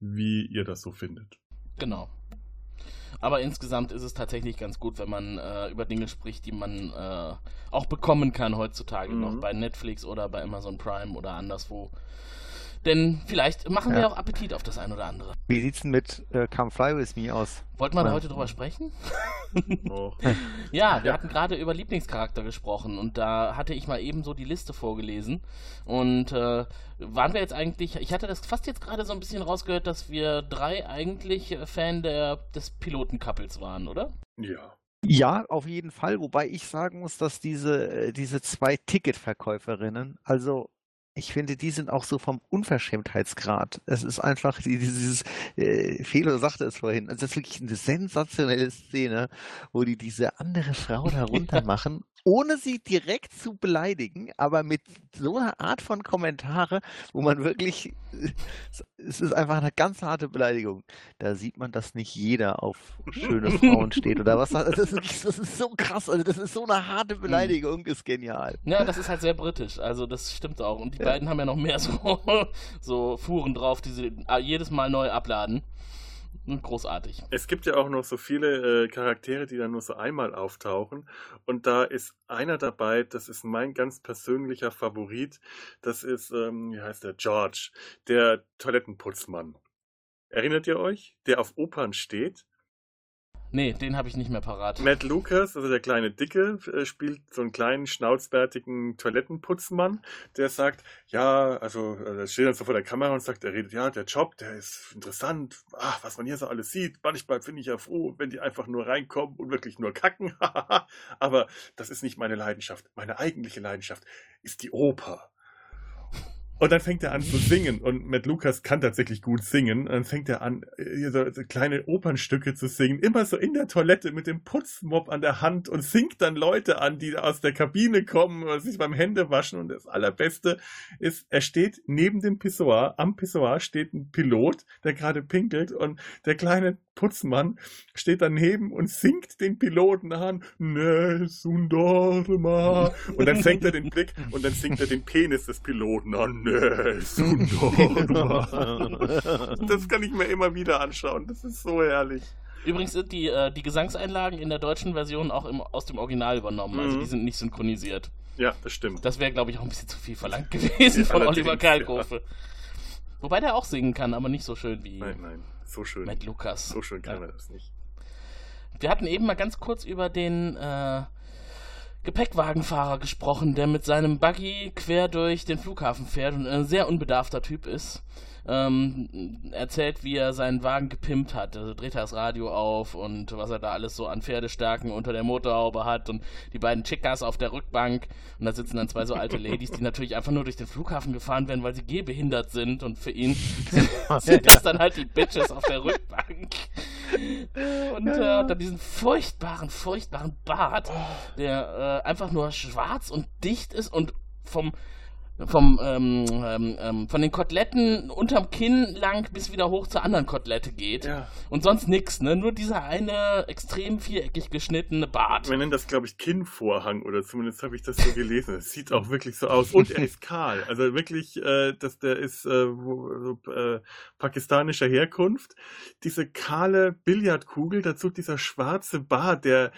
wie ihr das so findet. Genau. Aber insgesamt ist es tatsächlich ganz gut, wenn man äh, über Dinge spricht, die man äh, auch bekommen kann heutzutage mhm. noch bei Netflix oder bei Amazon Prime oder anderswo. Denn vielleicht machen ja. wir auch Appetit auf das ein oder andere. Wie sieht's denn mit äh, Come Fly With Me aus? Wollten wir heute drüber sprechen? Oh. ja, wir hatten gerade über Lieblingscharakter gesprochen und da hatte ich mal eben so die Liste vorgelesen. Und äh, waren wir jetzt eigentlich, ich hatte das fast jetzt gerade so ein bisschen rausgehört, dass wir drei eigentlich Fan der, des Piloten-Couples waren, oder? Ja. Ja, auf jeden Fall, wobei ich sagen muss, dass diese, äh, diese zwei Ticketverkäuferinnen, also ich finde, die sind auch so vom Unverschämtheitsgrad. Es ist einfach dieses, äh, Fehler sagte es vorhin, also das ist wirklich eine sensationelle Szene, wo die diese andere Frau da runter machen ohne sie direkt zu beleidigen, aber mit so einer Art von Kommentare, wo man wirklich, es ist einfach eine ganz harte Beleidigung. Da sieht man, dass nicht jeder auf schöne Frauen steht oder was. Das ist, das ist so krass, also das ist so eine harte Beleidigung, ist genial. Ja, das ist halt sehr britisch, also das stimmt auch. Und die ja. beiden haben ja noch mehr so, so Fuhren drauf, die sie jedes Mal neu abladen. Großartig. Es gibt ja auch noch so viele äh, Charaktere, die dann nur so einmal auftauchen. Und da ist einer dabei, das ist mein ganz persönlicher Favorit. Das ist, ähm, wie heißt der? George, der Toilettenputzmann. Erinnert ihr euch? Der auf Opern steht Nee, den habe ich nicht mehr parat. Matt Lucas, also der kleine Dicke, äh, spielt so einen kleinen, schnauzbärtigen Toilettenputzmann, der sagt, ja, also äh, er steht dann so vor der Kamera und sagt, er redet, ja, der Job, der ist interessant, ach, was man hier so alles sieht. Manchmal finde ich ja froh, wenn die einfach nur reinkommen und wirklich nur kacken. Aber das ist nicht meine Leidenschaft. Meine eigentliche Leidenschaft ist die Oper. Und dann fängt er an zu singen. Und Matt Lucas kann tatsächlich gut singen. Und dann fängt er an, äh, so, kleine Opernstücke zu singen. Immer so in der Toilette mit dem Putzmob an der Hand und singt dann Leute an, die aus der Kabine kommen oder sich beim Händewaschen. Und das Allerbeste ist, er steht neben dem Pissoir. Am Pissoir steht ein Pilot, der gerade pinkelt. Und der kleine Putzmann steht daneben und singt den Piloten an. Ne, Sundorma. Und dann senkt er den Blick und dann singt er den Penis des Piloten an. Ne, Sundorma. Das kann ich mir immer wieder anschauen. Das ist so herrlich. Übrigens sind die, äh, die Gesangseinlagen in der deutschen Version auch im, aus dem Original übernommen. Also mhm. die sind nicht synchronisiert. Ja, das stimmt. Das wäre, glaube ich, auch ein bisschen zu viel verlangt gewesen ja, von Oliver Kalkofe. Ja. Wobei der auch singen kann, aber nicht so schön wie. Nein, nein so schön. Mit Lukas. So schön kann ja. man das nicht. Wir hatten eben mal ganz kurz über den äh, Gepäckwagenfahrer gesprochen, der mit seinem Buggy quer durch den Flughafen fährt und ein sehr unbedarfter Typ ist ähm, erzählt, wie er seinen Wagen gepimpt hat. Also dreht er das Radio auf und was er da alles so an Pferdestärken unter der Motorhaube hat und die beiden Chickas auf der Rückbank. Und da sitzen dann zwei so alte Ladies, die natürlich einfach nur durch den Flughafen gefahren werden, weil sie gehbehindert sind und für ihn sind das dann halt die Bitches auf der Rückbank. Und äh, dann diesen furchtbaren, furchtbaren Bart, der äh, einfach nur schwarz und dicht ist und vom vom ähm, ähm, ähm, von den Koteletten unterm Kinn lang bis wieder hoch zur anderen Kotelette geht. Ja. Und sonst nix, ne? Nur dieser eine extrem viereckig geschnittene Bart. Wir nennen das, glaube ich, Kinnvorhang oder zumindest habe ich das so gelesen. Es sieht auch wirklich so aus. Und er ist kahl. Also wirklich, äh, dass der ist äh, wo- so, äh, pakistanischer Herkunft. Diese kahle Billardkugel, dazu dieser schwarze Bart, der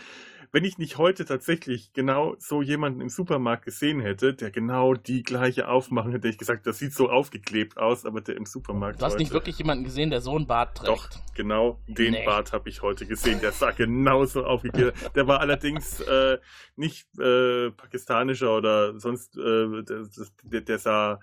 wenn ich nicht heute tatsächlich genau so jemanden im Supermarkt gesehen hätte, der genau die gleiche aufmachen hätte, hätte ich gesagt, das sieht so aufgeklebt aus, aber der im Supermarkt Du hast nicht heute- wirklich jemanden gesehen, der so einen Bart trägt. Doch, genau den Nee. Bart habe ich heute gesehen. Der sah genauso aufgeklärt. Der war allerdings äh, nicht äh, pakistanischer oder sonst. Äh, der, der, der sah.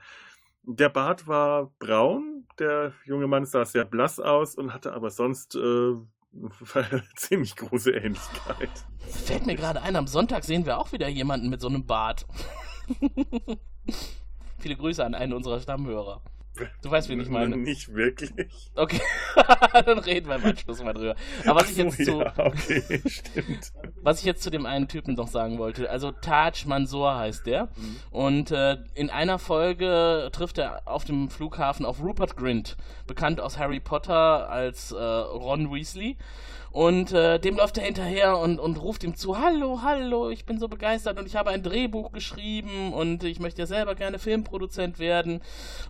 Der Bart war braun. Der junge Mann sah sehr blass aus und hatte aber sonst äh, ziemlich große Ähnlichkeit. Fällt mir gerade ein, am Sonntag sehen wir auch wieder jemanden mit so einem Bart. Viele Grüße an einen unserer Stammhörer. Du weißt, wen ich meine. Nicht wirklich. Okay, dann reden wir im Anschluss mal drüber. Aber was ich jetzt so, zu, ja, okay, was ich jetzt zu dem einen Typen noch sagen wollte, also Taj Mansour heißt der. Mhm. Und äh, in einer Folge trifft er auf dem Flughafen auf Rupert Grint, bekannt aus Harry Potter als äh, Ron Weasley. Und äh, dem läuft er hinterher und, und ruft ihm zu, hallo, hallo, ich bin so begeistert und ich habe ein Drehbuch geschrieben und ich möchte ja selber gerne Filmproduzent werden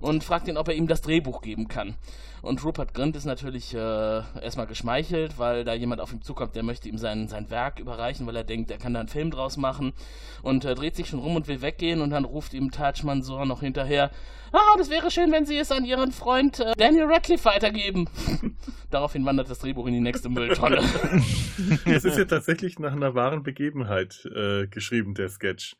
und fragt ihn, ob er ihm das Drehbuch geben kann. Und Rupert Grint ist natürlich äh, erstmal geschmeichelt, weil da jemand auf ihn zukommt, der möchte ihm sein, sein Werk überreichen, weil er denkt, er kann da einen Film draus machen und äh, dreht sich schon rum und will weggehen und dann ruft ihm Taj Mansour noch hinterher, ah, das wäre schön, wenn Sie es an Ihren Freund äh, Daniel Radcliffe weitergeben. Daraufhin wandert das Drehbuch in die nächste Mülltonne. Das ist ja tatsächlich nach einer wahren Begebenheit äh, geschrieben, der Sketch.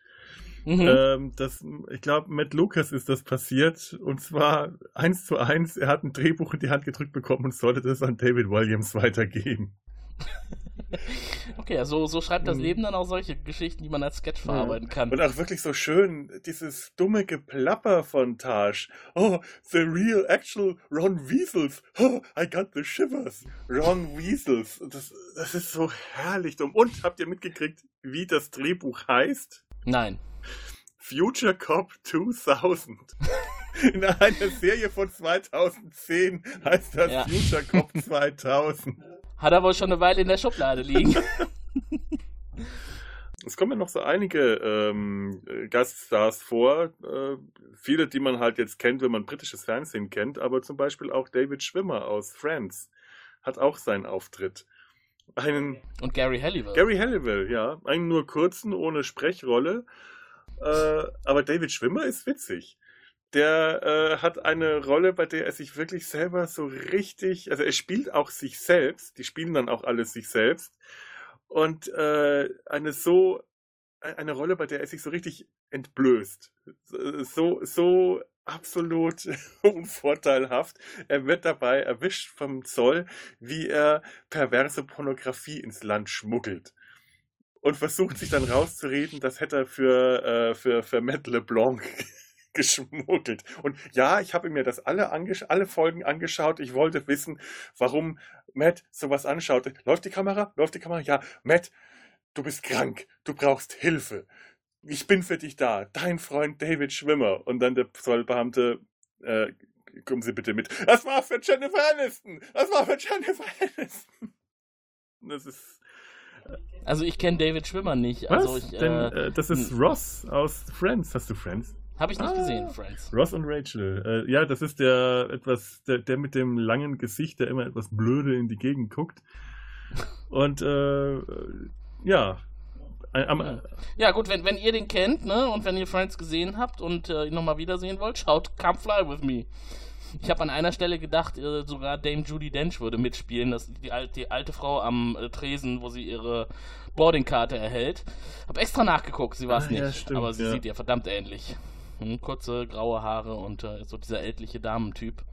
Mhm. Ähm, das, ich glaube, Matt Lucas ist das passiert und zwar eins zu eins. Er hat ein Drehbuch in die Hand gedrückt bekommen und sollte das an David Williams weitergeben. Okay, also so schreibt das Leben dann auch solche Geschichten, die man als Sketch verarbeiten kann. Und auch wirklich so schön, dieses dumme Geplapper von Taj. Oh, the real actual Ron Weasels. Oh, I got the shivers. Ron Weasels. Das, das ist so herrlich dumm. Und habt ihr mitgekriegt, wie das Drehbuch heißt? Nein. Future Cop 2000. In einer Serie von 2010 heißt das Ja. Future Cop 2000. Hat er wohl schon eine Weile in der Schublade liegen. Es kommen ja noch so einige ähm, äh, Gaststars vor. Äh, viele, die man halt jetzt kennt, wenn man britisches Fernsehen kennt, aber zum Beispiel auch David Schwimmer aus Friends hat auch seinen Auftritt. Einen Und Gary Halliwell. Gary Halliwell, ja. Einen nur kurzen, ohne Sprechrolle. Äh, aber David Schwimmer ist witzig. Der äh, hat eine Rolle, bei der er sich wirklich selber so richtig, also er spielt auch sich selbst, die spielen dann auch alle sich selbst. Und äh, eine so, eine Rolle, bei der er sich so richtig entblößt. So, so absolut unvorteilhaft. Er wird dabei erwischt vom Zoll, wie er perverse Pornografie ins Land schmuggelt. Und versucht sich dann rauszureden, das hätte er für, äh, für, für Matt LeBlanc geschmuggelt. Und ja, ich habe mir das alle, alle Folgen angeschaut. Ich wollte wissen, warum Matt sowas anschaut. Läuft die Kamera? Läuft die Kamera? Ja, Matt, du bist krank. Du brauchst Hilfe. Ich bin für dich da. Dein Freund David Schwimmer. Und dann der Zollbeamte, äh, kommen Sie bitte mit. Das war für Jennifer Aniston. Das war für Jennifer Aniston. Das ist. Also ich kenne David Schwimmer nicht. Was? Also ich, Denn, äh, äh, das ist Ross aus Friends. Hast du Friends? Habe ich nicht Ah. gesehen, Friends. Ross und Rachel. Äh, ja, das ist der etwas, der, der mit dem langen Gesicht, der immer etwas blöde in die Gegend guckt. Und äh, ja. Ein- Am, Ja gut, wenn, wenn ihr den kennt, ne, und wenn ihr Friends gesehen habt und äh, ihn nochmal wiedersehen wollt, schaut Come Fly With Me. Ich habe an einer Stelle gedacht, äh, sogar Dame Judy Dench würde mitspielen, das die, alte, die alte Frau am äh, Tresen, wo sie ihre Boardingkarte erhält. Hab extra nachgeguckt, sie war es Ah, nicht, ja, stimmt, aber sie ja. sieht ihr verdammt ähnlich. Hm, kurze graue Haare und äh, so dieser ältliche Damentyp.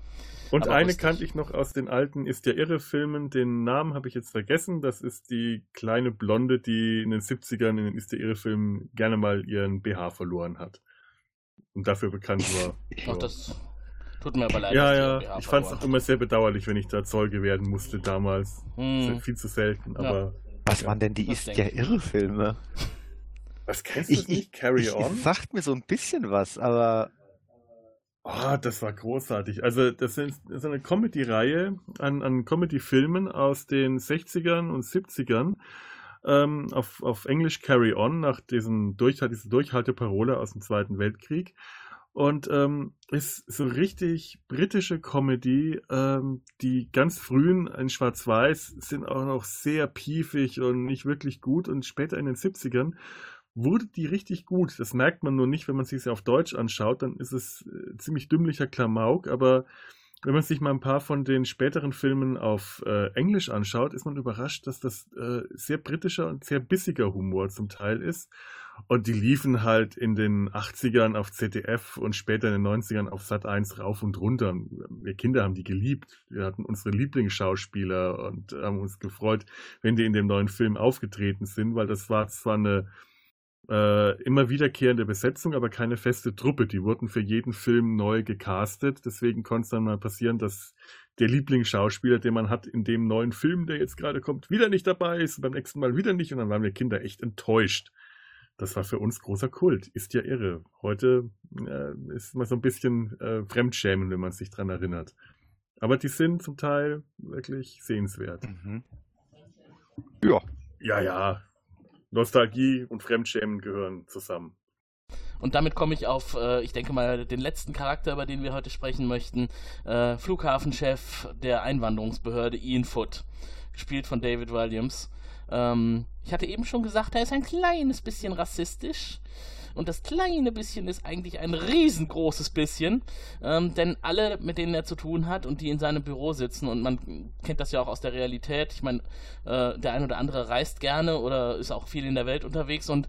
Und Aber eine lustig. kannte ich noch aus den alten Ist ja irre Filmen. Den Namen habe ich jetzt vergessen. Das ist die kleine Blonde, die in den 70ern in den Ist ja irre Filmen gerne mal ihren BH verloren hat. Und dafür bekannt war. Ach, das tut mir aber leid. ja, ja. Ich fand es auch immer sehr bedauerlich, wenn ich da Zeuge werden musste damals. Hm. Viel zu selten, Ja. aber. Was waren denn die ist ja ich. irre Filme? Was kennst du Ich, nicht? Carry ich, On? Es sagt mir so ein bisschen was, aber Oh, das war großartig. Also, das ist, das ist eine Comedy-Reihe an, an Comedy-Filmen aus den 60ern und 70ern. Ähm, auf, auf Englisch Carry On, nach diesem Durch, dieser Durchhalteparole aus dem Zweiten Weltkrieg. Und ähm, ist so richtig britische Comedy. Ähm, die ganz frühen in Schwarz-Weiß sind auch noch sehr piefig und nicht wirklich gut. Und später in den 70ern wurde die richtig gut. Das merkt man nur nicht, wenn man sich sie auf Deutsch anschaut. Dann ist es äh, ziemlich dümmlicher Klamauk. Aber wenn man sich mal ein paar von den späteren Filmen auf äh, Englisch anschaut, ist man überrascht, dass das äh, sehr britischer und sehr bissiger Humor zum Teil ist. Und die liefen halt in den 80ern auf ZDF und später in den 90ern auf Sat 1 rauf und runter. Wir Kinder haben die geliebt. Wir hatten unsere Lieblingsschauspieler und haben uns gefreut, wenn die in dem neuen Film aufgetreten sind, weil das war zwar eine äh, immer wiederkehrende Besetzung, aber keine feste Truppe. Die wurden für jeden Film neu gecastet. Deswegen konnte es dann mal passieren, dass der Lieblingsschauspieler, den man hat in dem neuen Film, der jetzt gerade kommt, wieder nicht dabei ist, beim nächsten Mal wieder nicht. Und dann waren wir Kinder echt enttäuscht das war für uns großer Kult. Ist ja irre. Heute äh, ist man so ein bisschen äh, Fremdschämen, wenn man sich dran erinnert. Aber die sind zum Teil wirklich sehenswert. Mhm. Ja. Ja, ja. Nostalgie und Fremdschämen gehören zusammen. Und damit komme ich auf, äh, ich denke mal, den letzten Charakter, über den wir heute sprechen möchten. Äh, Flughafenchef der Einwanderungsbehörde Ian Foot, gespielt von David Williams. Ähm, ich hatte eben schon gesagt, er ist ein kleines bisschen rassistisch. Und das kleine bisschen ist eigentlich ein riesengroßes bisschen. Ähm, denn alle, mit denen er zu tun hat und die in seinem Büro sitzen, und man kennt das ja auch aus der Realität, ich meine, äh, der ein oder andere reist gerne oder ist auch viel in der Welt unterwegs und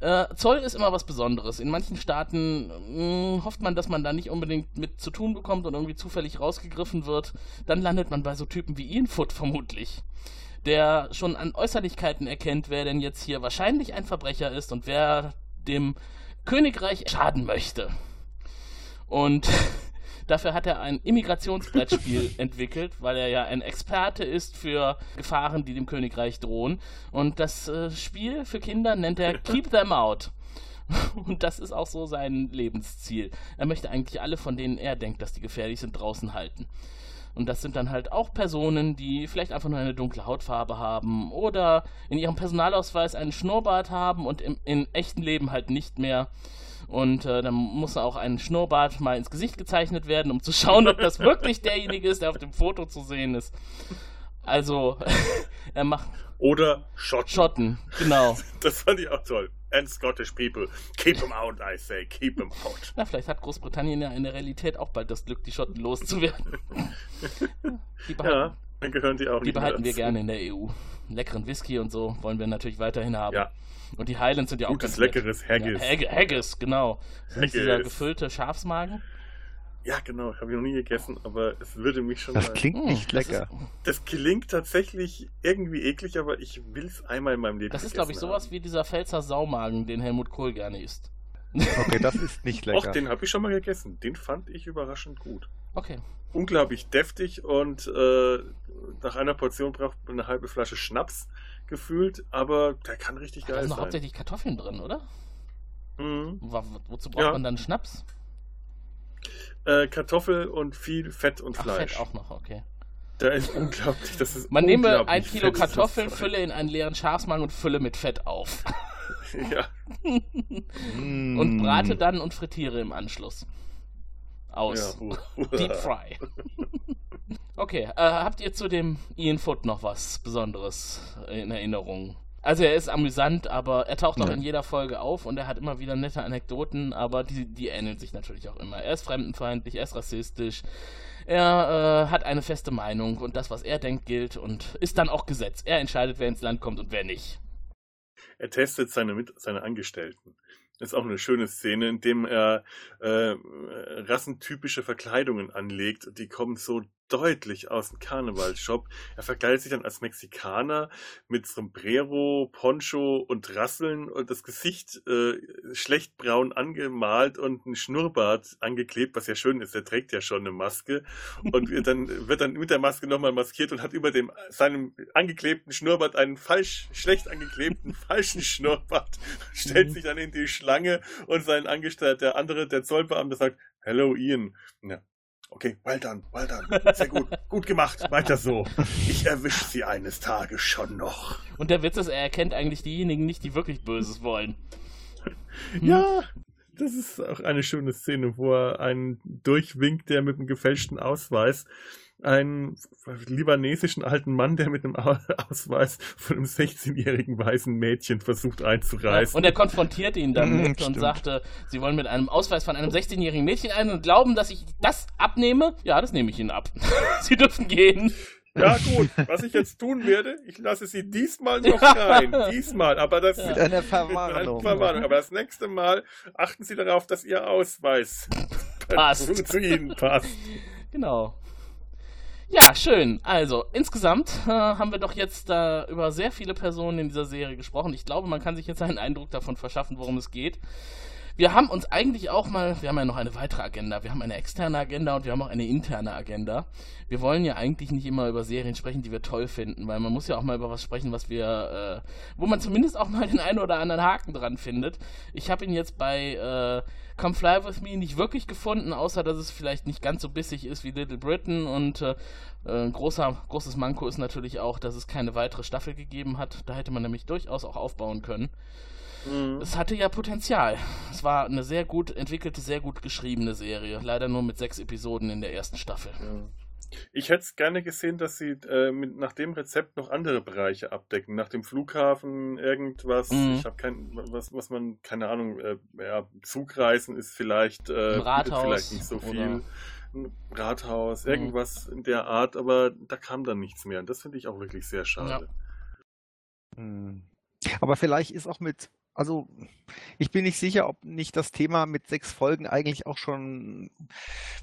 äh, Zoll ist immer was Besonderes. In manchen Staaten mh, hofft man, dass man da nicht unbedingt mit zu tun bekommt und irgendwie zufällig rausgegriffen wird. Dann landet man bei so Typen wie Ian Foot vermutlich der schon an Äußerlichkeiten erkennt, wer denn jetzt hier wahrscheinlich ein Verbrecher ist und wer dem Königreich schaden möchte. Und dafür hat er ein Immigrationsbrettspiel entwickelt, weil er ja ein Experte ist für Gefahren, die dem Königreich drohen. Und das äh, Spiel für Kinder nennt er Keep Them Out. Und das ist auch so sein Lebensziel. Er möchte eigentlich alle, von denen er denkt, dass die gefährlich sind, draußen halten. Und das sind dann halt auch Personen, die vielleicht einfach nur eine dunkle Hautfarbe haben oder in ihrem Personalausweis einen Schnurrbart haben und im in echten Leben halt nicht mehr. Und äh, dann muss auch ein Schnurrbart mal ins Gesicht gezeichnet werden, um zu schauen, ob das wirklich derjenige ist, der auf dem Foto zu sehen ist. Also, er macht. Oder Schotten. Schotten, genau. Das fand ich auch toll and Scottish people. Keep them out, I say. Keep them out. Na, vielleicht hat Großbritannien ja in der Realität auch bald das Glück, die Schotten loszuwerden. die behalten, ja, dann gehören die auch Die behalten wir gerne in der EU. Leckeren Whisky und so wollen wir natürlich weiterhin haben. Ja. Und die Highlands sind ja auch Gutes, leckeres Haggis. Ja, Haggis, genau. Haggis. Dieser gefüllte Schafsmagen. Ja, genau, habe ich noch nie gegessen, aber es würde mich schon. Das mal... klingt nicht lecker. Das, das, klingt tatsächlich irgendwie eklig, aber ich will es einmal in meinem Leben Das ist, glaube ich, sowas haben. wie dieser Pfälzer Saumagen, den Helmut Kohl gerne isst. Okay, das ist nicht lecker. Och, den habe ich schon mal gegessen. Den fand ich überraschend gut. Okay. Unglaublich deftig und äh, nach einer Portion braucht man eine halbe Flasche Schnaps gefühlt, aber der kann richtig geil sein. Da sind hauptsächlich Kartoffeln drin, oder? Mhm. Wo, wozu braucht ja. man dann Schnaps? Äh, Kartoffel und viel Fett und Fleisch. Ach, Fett auch noch, okay. Da ist unglaublich, das ist Man nehme ein Kilo Kartoffeln, fülle in einen leeren Schafsmagen und fülle mit Fett auf. ja. und brate dann und frittiere im Anschluss. Aus. Ja. Deep Fry. okay, äh, habt ihr zu dem Ian Foot noch was Besonderes in Erinnerung? Also er ist amüsant, aber er taucht auch in jeder Folge auf und er hat immer wieder nette Anekdoten, aber die, die ähneln sich natürlich auch immer. Er ist fremdenfeindlich, er ist rassistisch, er äh, hat eine feste Meinung und das, was er denkt, gilt und ist dann auch Gesetz. Er entscheidet, wer ins Land kommt und wer nicht. Er testet seine, Mit seine Angestellten. Das ist auch eine schöne Szene, in dem er äh, rassentypische Verkleidungen anlegt. Die kommen so deutlich aus dem Karnevalshop. Er verkleidet sich dann als Mexikaner mit Sombrero, Poncho und Rasseln und das Gesicht äh, schlecht braun angemalt und ein Schnurrbart angeklebt, was ja schön ist. Er trägt ja schon eine Maske und dann wird dann mit der Maske nochmal maskiert und hat über dem seinem angeklebten Schnurrbart einen falsch schlecht angeklebten falschen Schnurrbart. Stellt mhm. sich dann in die Schlange und sein Angestellter, der andere, der Zollbeamte sagt, Hello Ian. Ja. Okay, well done, well done. Sehr gut, gut gemacht, weiter so. Ich erwische sie eines Tages schon noch. Und der Witz ist, er erkennt eigentlich diejenigen nicht, die wirklich Böses wollen. Ja, das ist auch eine schöne Szene, wo er einen durchwinkt, der mit einem gefälschten Ausweis einen libanesischen alten Mann, der mit einem Ausweis von einem 16-jährigen weißen Mädchen versucht einzureißen. Und er konfrontiert ihn dann Mhm, und sagte, sie wollen mit einem Ausweis von einem 16-jährigen Mädchen ein und glauben, dass ich das abnehme. Ja, das nehme ich ihnen ab. sie dürfen gehen. Ja gut, was ich jetzt tun werde, ich lasse sie diesmal noch rein. Diesmal, aber das Mit einer mit einer Verwarnung. Verwarnung. Aber das nächste Mal achten Sie darauf, dass Ihr Ausweis Passt. zu Ihnen passt. Genau. Ja, schön. Also, insgesamt äh, haben wir doch jetzt äh, über sehr viele Personen in dieser Serie gesprochen. Ich glaube, man kann sich jetzt einen Eindruck davon verschaffen, worum es geht. Wir haben uns eigentlich auch mal, wir haben ja noch eine weitere Agenda. Wir haben eine externe Agenda und wir haben auch eine interne Agenda. Wir wollen ja eigentlich nicht immer über Serien sprechen, die wir toll finden, weil man muss ja auch mal über was sprechen, was wir, äh, wo man zumindest auch mal den einen oder anderen Haken dran findet. Ich habe ihn jetzt bei äh, Come Fly With Me nicht wirklich gefunden, außer dass es vielleicht nicht ganz so bissig ist wie Little Britain und äh, äh, ein großer, großes Manko ist natürlich auch, dass es keine weitere Staffel gegeben hat. Da hätte man nämlich durchaus auch aufbauen können. Es hatte ja Potenzial. Es war eine sehr gut entwickelte, sehr gut geschriebene Serie. Leider nur mit sechs Episoden in der ersten Staffel. Ich hätte es gerne gesehen, dass sie äh, mit, nach dem Rezept noch andere Bereiche abdecken. Nach dem Flughafen irgendwas. Mhm. Ich habe kein, was, was man, keine Ahnung, äh, ja, Zugreisen ist vielleicht, äh, Ein Rathaus bietet vielleicht nicht so viel. Ein Rathaus, Mhm. irgendwas in der Art, aber da kam dann nichts mehr. Und das finde ich auch wirklich sehr schade. Hm. Aber vielleicht ist auch mit, also ich bin nicht sicher, ob nicht das Thema mit sechs Folgen eigentlich auch schon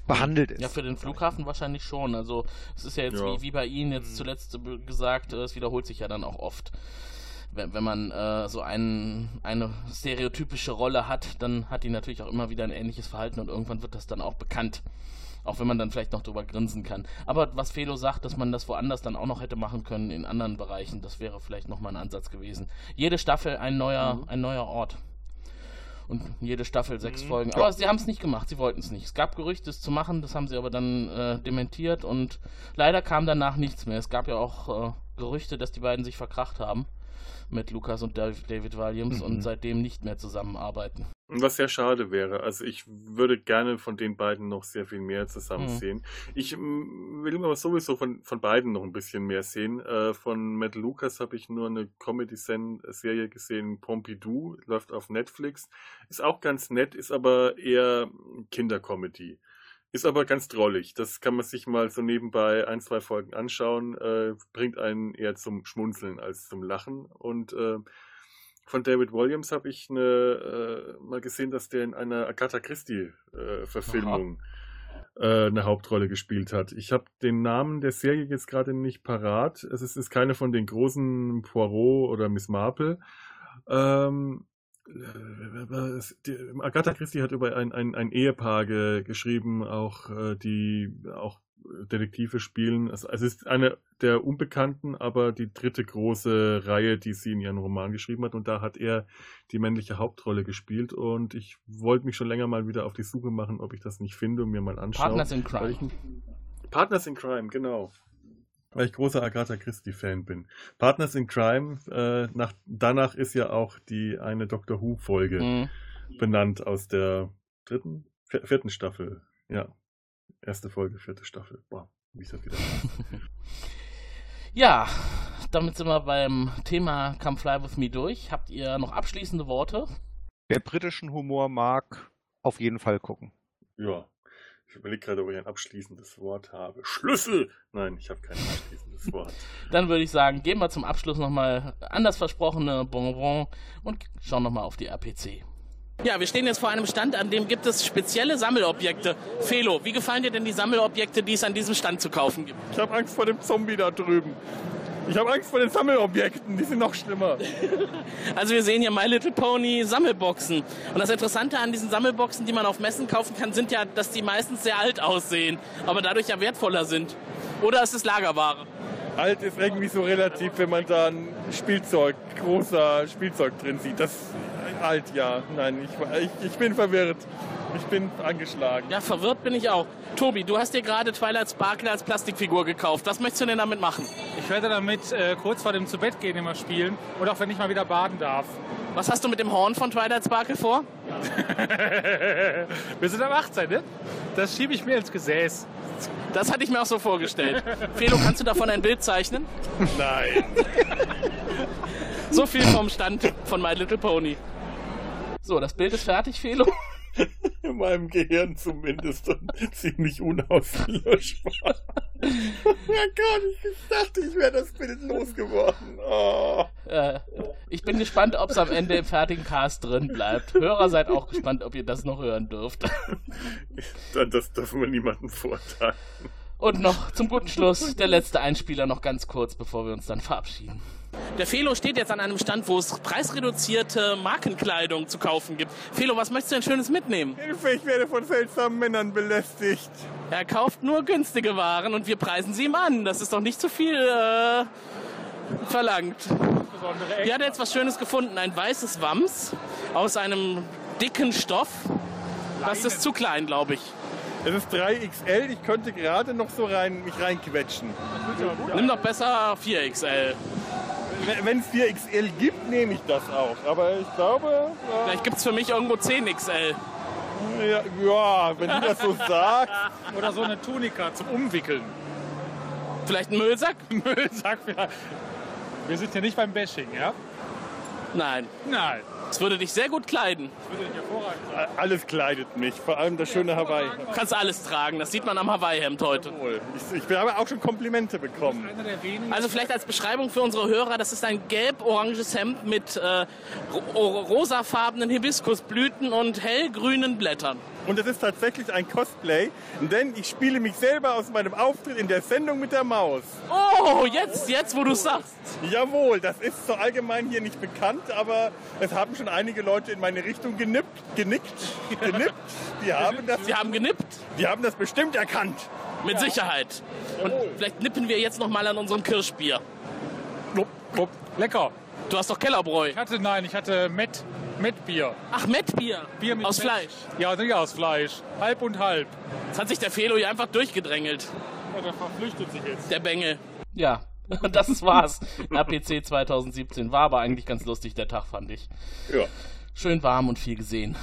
behandelt ist. Ja, für den Flughafen wahrscheinlich schon. Also es ist ja jetzt Ja. Wie, wie bei Ihnen jetzt zuletzt äh, gesagt, äh, es wiederholt sich ja dann auch oft. Wenn, wenn man äh, so einen, eine stereotypische Rolle hat, dann hat die natürlich auch immer wieder ein ähnliches Verhalten und irgendwann wird das dann auch bekannt. Auch wenn man dann vielleicht noch drüber grinsen kann. Aber was Felo sagt, dass man das woanders dann auch noch hätte machen können in anderen Bereichen, das wäre vielleicht nochmal ein Ansatz gewesen. Jede Staffel ein neuer, ein neuer Ort. Und jede Staffel sechs Mhm. Folgen. Aber sie haben es nicht gemacht, sie wollten es nicht. Es gab Gerüchte, es zu machen, das haben sie aber dann äh, dementiert und leider kam danach nichts mehr. Es gab ja auch äh, Gerüchte, dass die beiden sich verkracht haben mit Lukas und Dav- David Williams und Mhm. seitdem nicht mehr zusammenarbeiten. Was sehr schade wäre. Also ich würde gerne von den beiden noch sehr viel mehr zusammen Mhm. sehen. Ich mm, will aber sowieso von, von beiden noch ein bisschen mehr sehen. Äh, von Matt Lucas habe ich nur eine Comedy-Serie gesehen, Pompidou, läuft auf Netflix. Ist auch ganz nett, ist aber eher Kindercomedy. Ist aber ganz drollig. Das kann man sich mal so nebenbei ein, zwei Folgen anschauen. Äh, bringt einen eher zum Schmunzeln als zum Lachen. Und äh, von David Williams habe ich eine, äh, mal gesehen, dass der in einer Agatha Christie-Verfilmung äh, eine Hauptrolle gespielt hat. Ich habe den Namen der Serie jetzt gerade nicht parat. Es ist, ist keine von den großen Poirot oder Miss Marple. Ähm, äh, Agatha Christie hat über ein, ein, ein Ehepaar ge, geschrieben, auch äh, die auch Detektive spielen. Es, es ist eine der unbekannten, aber die dritte große Reihe, die sie in ihren Roman geschrieben hat. Und da hat er die männliche Hauptrolle gespielt. Und ich wollte mich schon länger mal wieder auf die Suche machen, ob ich das nicht finde und mir mal anschaue. Partners in Crime. ich, Partners in Crime, genau. Weil ich großer Agatha Christie-Fan bin. Partners in Crime, äh, nach, danach ist ja auch die eine Doctor Who-Folge Mhm. benannt aus der dritten, vier- vierten Staffel. Ja. Erste Folge, vierte Staffel. Boah, wie ist das wieder? Ja, damit sind wir beim Thema Come Fly With Me durch. Habt ihr noch abschließende Worte? Wer britischen Humor mag, auf jeden Fall gucken. ja. Ich überlege gerade, ob ich ein abschließendes Wort habe. Schlüssel! Nein, ich habe kein abschließendes Wort. Dann würde ich sagen, gehen wir zum Abschluss nochmal an das versprochene Bonbon und schauen nochmal auf die RPC. Ja, wir stehen jetzt vor einem Stand, an dem gibt es spezielle Sammelobjekte. Felo, wie gefallen dir denn die Sammelobjekte, die es an diesem Stand zu kaufen gibt? Ich habe Angst vor dem Zombie da drüben. Ich habe Angst vor den Sammelobjekten, die sind noch schlimmer. Also wir sehen hier My Little Pony Sammelboxen. Und das Interessante an diesen Sammelboxen, die man auf Messen kaufen kann, sind ja, dass die meistens sehr alt aussehen, aber dadurch ja wertvoller sind. Oder ist es Lagerware? Alt ist irgendwie so relativ, wenn man da ein Spielzeug, großer Spielzeug drin sieht. Das alt, ja. Nein, ich, ich, ich bin verwirrt. Ich bin angeschlagen. Ja, verwirrt bin ich auch. Tobi, du hast dir gerade Twilight Sparkle als Plastikfigur gekauft. Was möchtest du denn damit machen? Ich werde damit äh, kurz vor dem Zubettgehen immer spielen und auch wenn ich mal wieder baden darf. Was hast du mit dem Horn von Twilight Sparkle vor? Wir sind am 18, ne? Das schiebe ich mir ins Gesäß. Das hatte ich mir auch so vorgestellt. Felo, kannst du davon ein Bild zeichnen? Nein. So viel vom Stand von My Little Pony. So, das Bild ist fertig, Felo. In meinem Gehirn zumindest und ziemlich unauslöschbar. ja Gott, ich dachte, ich wäre das Bild losgeworden. Oh. Äh, ich bin gespannt, ob es am Ende im fertigen Cast drin bleibt. Hörer seid auch gespannt, ob ihr das noch hören dürft. Dann das dürfen wir niemandem vortragen. Und noch zum guten Schluss der letzte Einspieler noch ganz kurz, bevor wir uns dann verabschieden. Der Felo steht jetzt an einem Stand, wo es preisreduzierte Markenkleidung zu kaufen gibt. Felo, was möchtest du denn Schönes mitnehmen? Hilfe, ich werde von seltsamen Männern belästigt. Er kauft nur günstige Waren und wir preisen sie ihm an. Das ist doch nicht zu viel äh, verlangt. Hier hat er jetzt was Schönes gefunden. Ein weißes Wams aus einem dicken Stoff. Das ist zu klein, glaube ich. Es ist 3XL, ich könnte gerade noch so rein, mich reinquetschen. Nimm doch besser 4XL. Wenn es 4XL gibt, nehme ich das auch. Aber ich glaube. Ja, Vielleicht gibt es für mich irgendwo 10XL. ja, ja, wenn du das so sagst. Oder so eine Tunika zum Umwickeln. Vielleicht ein Müllsack? Müllsack vielleicht. Wir sind hier nicht beim Bashing, ja? Nein. Nein. Das würde dich sehr gut kleiden. Das würde dich hervorragend sein. Alles kleidet mich, vor allem das schöne Hawaii. Du kannst alles tragen. Das sieht man am Hawaii-Hemd heute. Ich, ich habe auch schon Komplimente bekommen. Also vielleicht als Beschreibung für unsere Hörer, das ist ein gelb-oranges Hemd mit äh, ro rosafarbenen Hibiskusblüten und hellgrünen Blättern. Und es ist tatsächlich ein Cosplay, denn ich spiele mich selber aus meinem Auftritt in der Sendung mit der Maus. Oh, jetzt, jetzt, wo du sagst. Jawohl, das ist so allgemein hier nicht bekannt, aber es haben schon einige Leute in meine Richtung genippt, genickt, genippt. Die haben das, Sie haben genippt. die haben das bestimmt erkannt. Mit Sicherheit. Und vielleicht nippen wir jetzt noch mal an unserem Kirschbier. Lecker. Du hast doch Kellerbräu. Ich hatte, nein, ich hatte Met, Met-Bier. Ach, Mettbier. Bier mit Aus Met. Fleisch. Ja, nicht aus Fleisch. Halb und halb. Jetzt hat sich der Felo hier einfach durchgedrängelt. Ja, der verflüchtet sich jetzt. Der Bengel. Ja, das war's. RPC 2017 war aber eigentlich ganz lustig, der Tag, fand ich. Ja. Schön warm und viel gesehen.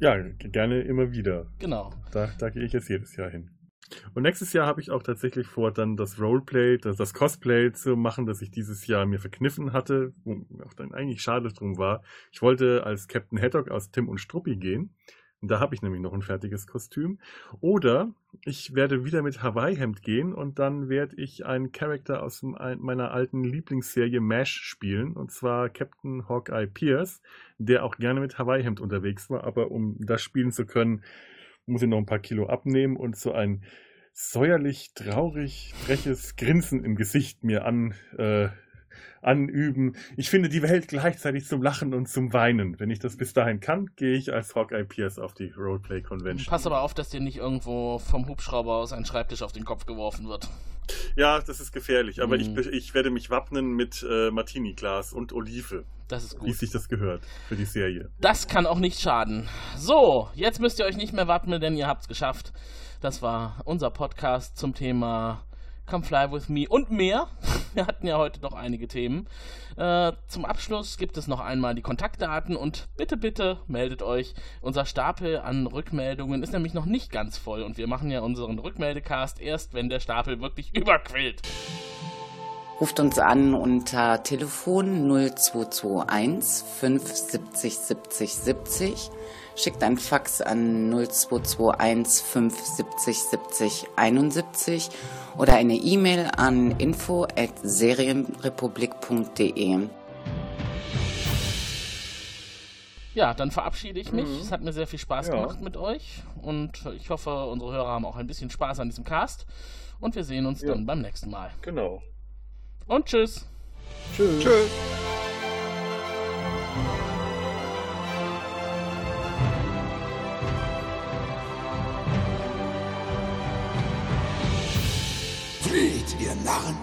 Ja, gerne immer wieder. Genau. Da, da gehe ich jetzt jedes Jahr hin. Und nächstes Jahr habe ich auch tatsächlich vor, dann das Roleplay, das, das Cosplay zu machen, das ich dieses Jahr mir verkniffen hatte, wo auch dann eigentlich schade drum war. Ich wollte als Captain Haddock aus Tim und Struppi gehen. Und da habe ich nämlich noch ein fertiges Kostüm. Oder ich werde wieder mit Hawaii-Hemd gehen und dann werde ich einen Charakter aus meiner alten Lieblingsserie MASH spielen. Und zwar Captain Hawkeye Pierce, der auch gerne mit Hawaii-Hemd unterwegs war. Aber um das spielen zu können, muss ich noch ein paar Kilo abnehmen und so ein säuerlich, traurig, freches Grinsen im Gesicht mir an, äh, anüben. Ich finde die Welt gleichzeitig zum Lachen und zum Weinen. Wenn ich das bis dahin kann, gehe ich als Hawkeye Pierce auf die Roleplay Convention. Pass aber auf, dass dir nicht irgendwo vom Hubschrauber aus ein Schreibtisch auf den Kopf geworfen wird. Ja, das ist gefährlich, aber Mhm. ich, ich werde mich wappnen mit äh, Martini-Glas und Olive, Das ist wie gut. sich das gehört für die Serie. Das kann auch nicht schaden. So, jetzt müsst ihr euch nicht mehr wappnen, denn ihr habt's geschafft. Das war unser Podcast zum Thema Come Fly With Me und mehr. Wir hatten ja heute noch einige Themen. Äh, zum Abschluss gibt es noch einmal die Kontaktdaten und bitte, bitte meldet euch. Unser Stapel an Rückmeldungen ist nämlich noch nicht ganz voll und wir machen ja unseren Rückmeldecast erst, wenn der Stapel wirklich überquillt. Ruft uns an unter Telefon 0221 570 70 70. Schickt ein Fax an 0221 570 70 71 oder eine E-Mail an info at serienrepublik.de. Ja, dann verabschiede ich mich. Es hat mir sehr viel Spaß Ja. gemacht mit euch und ich hoffe, unsere Hörer haben auch ein bisschen Spaß an diesem Cast und wir sehen uns Ja. dann beim nächsten Mal. Genau. Und tschüss. Tschüss. Tschüss. Ihr Narren!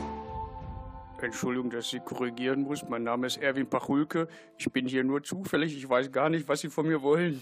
Entschuldigung, dass ich korrigieren muss. Mein Name ist Erwin Pachulke. Ich bin hier nur zufällig. Ich weiß gar nicht, was Sie von mir wollen.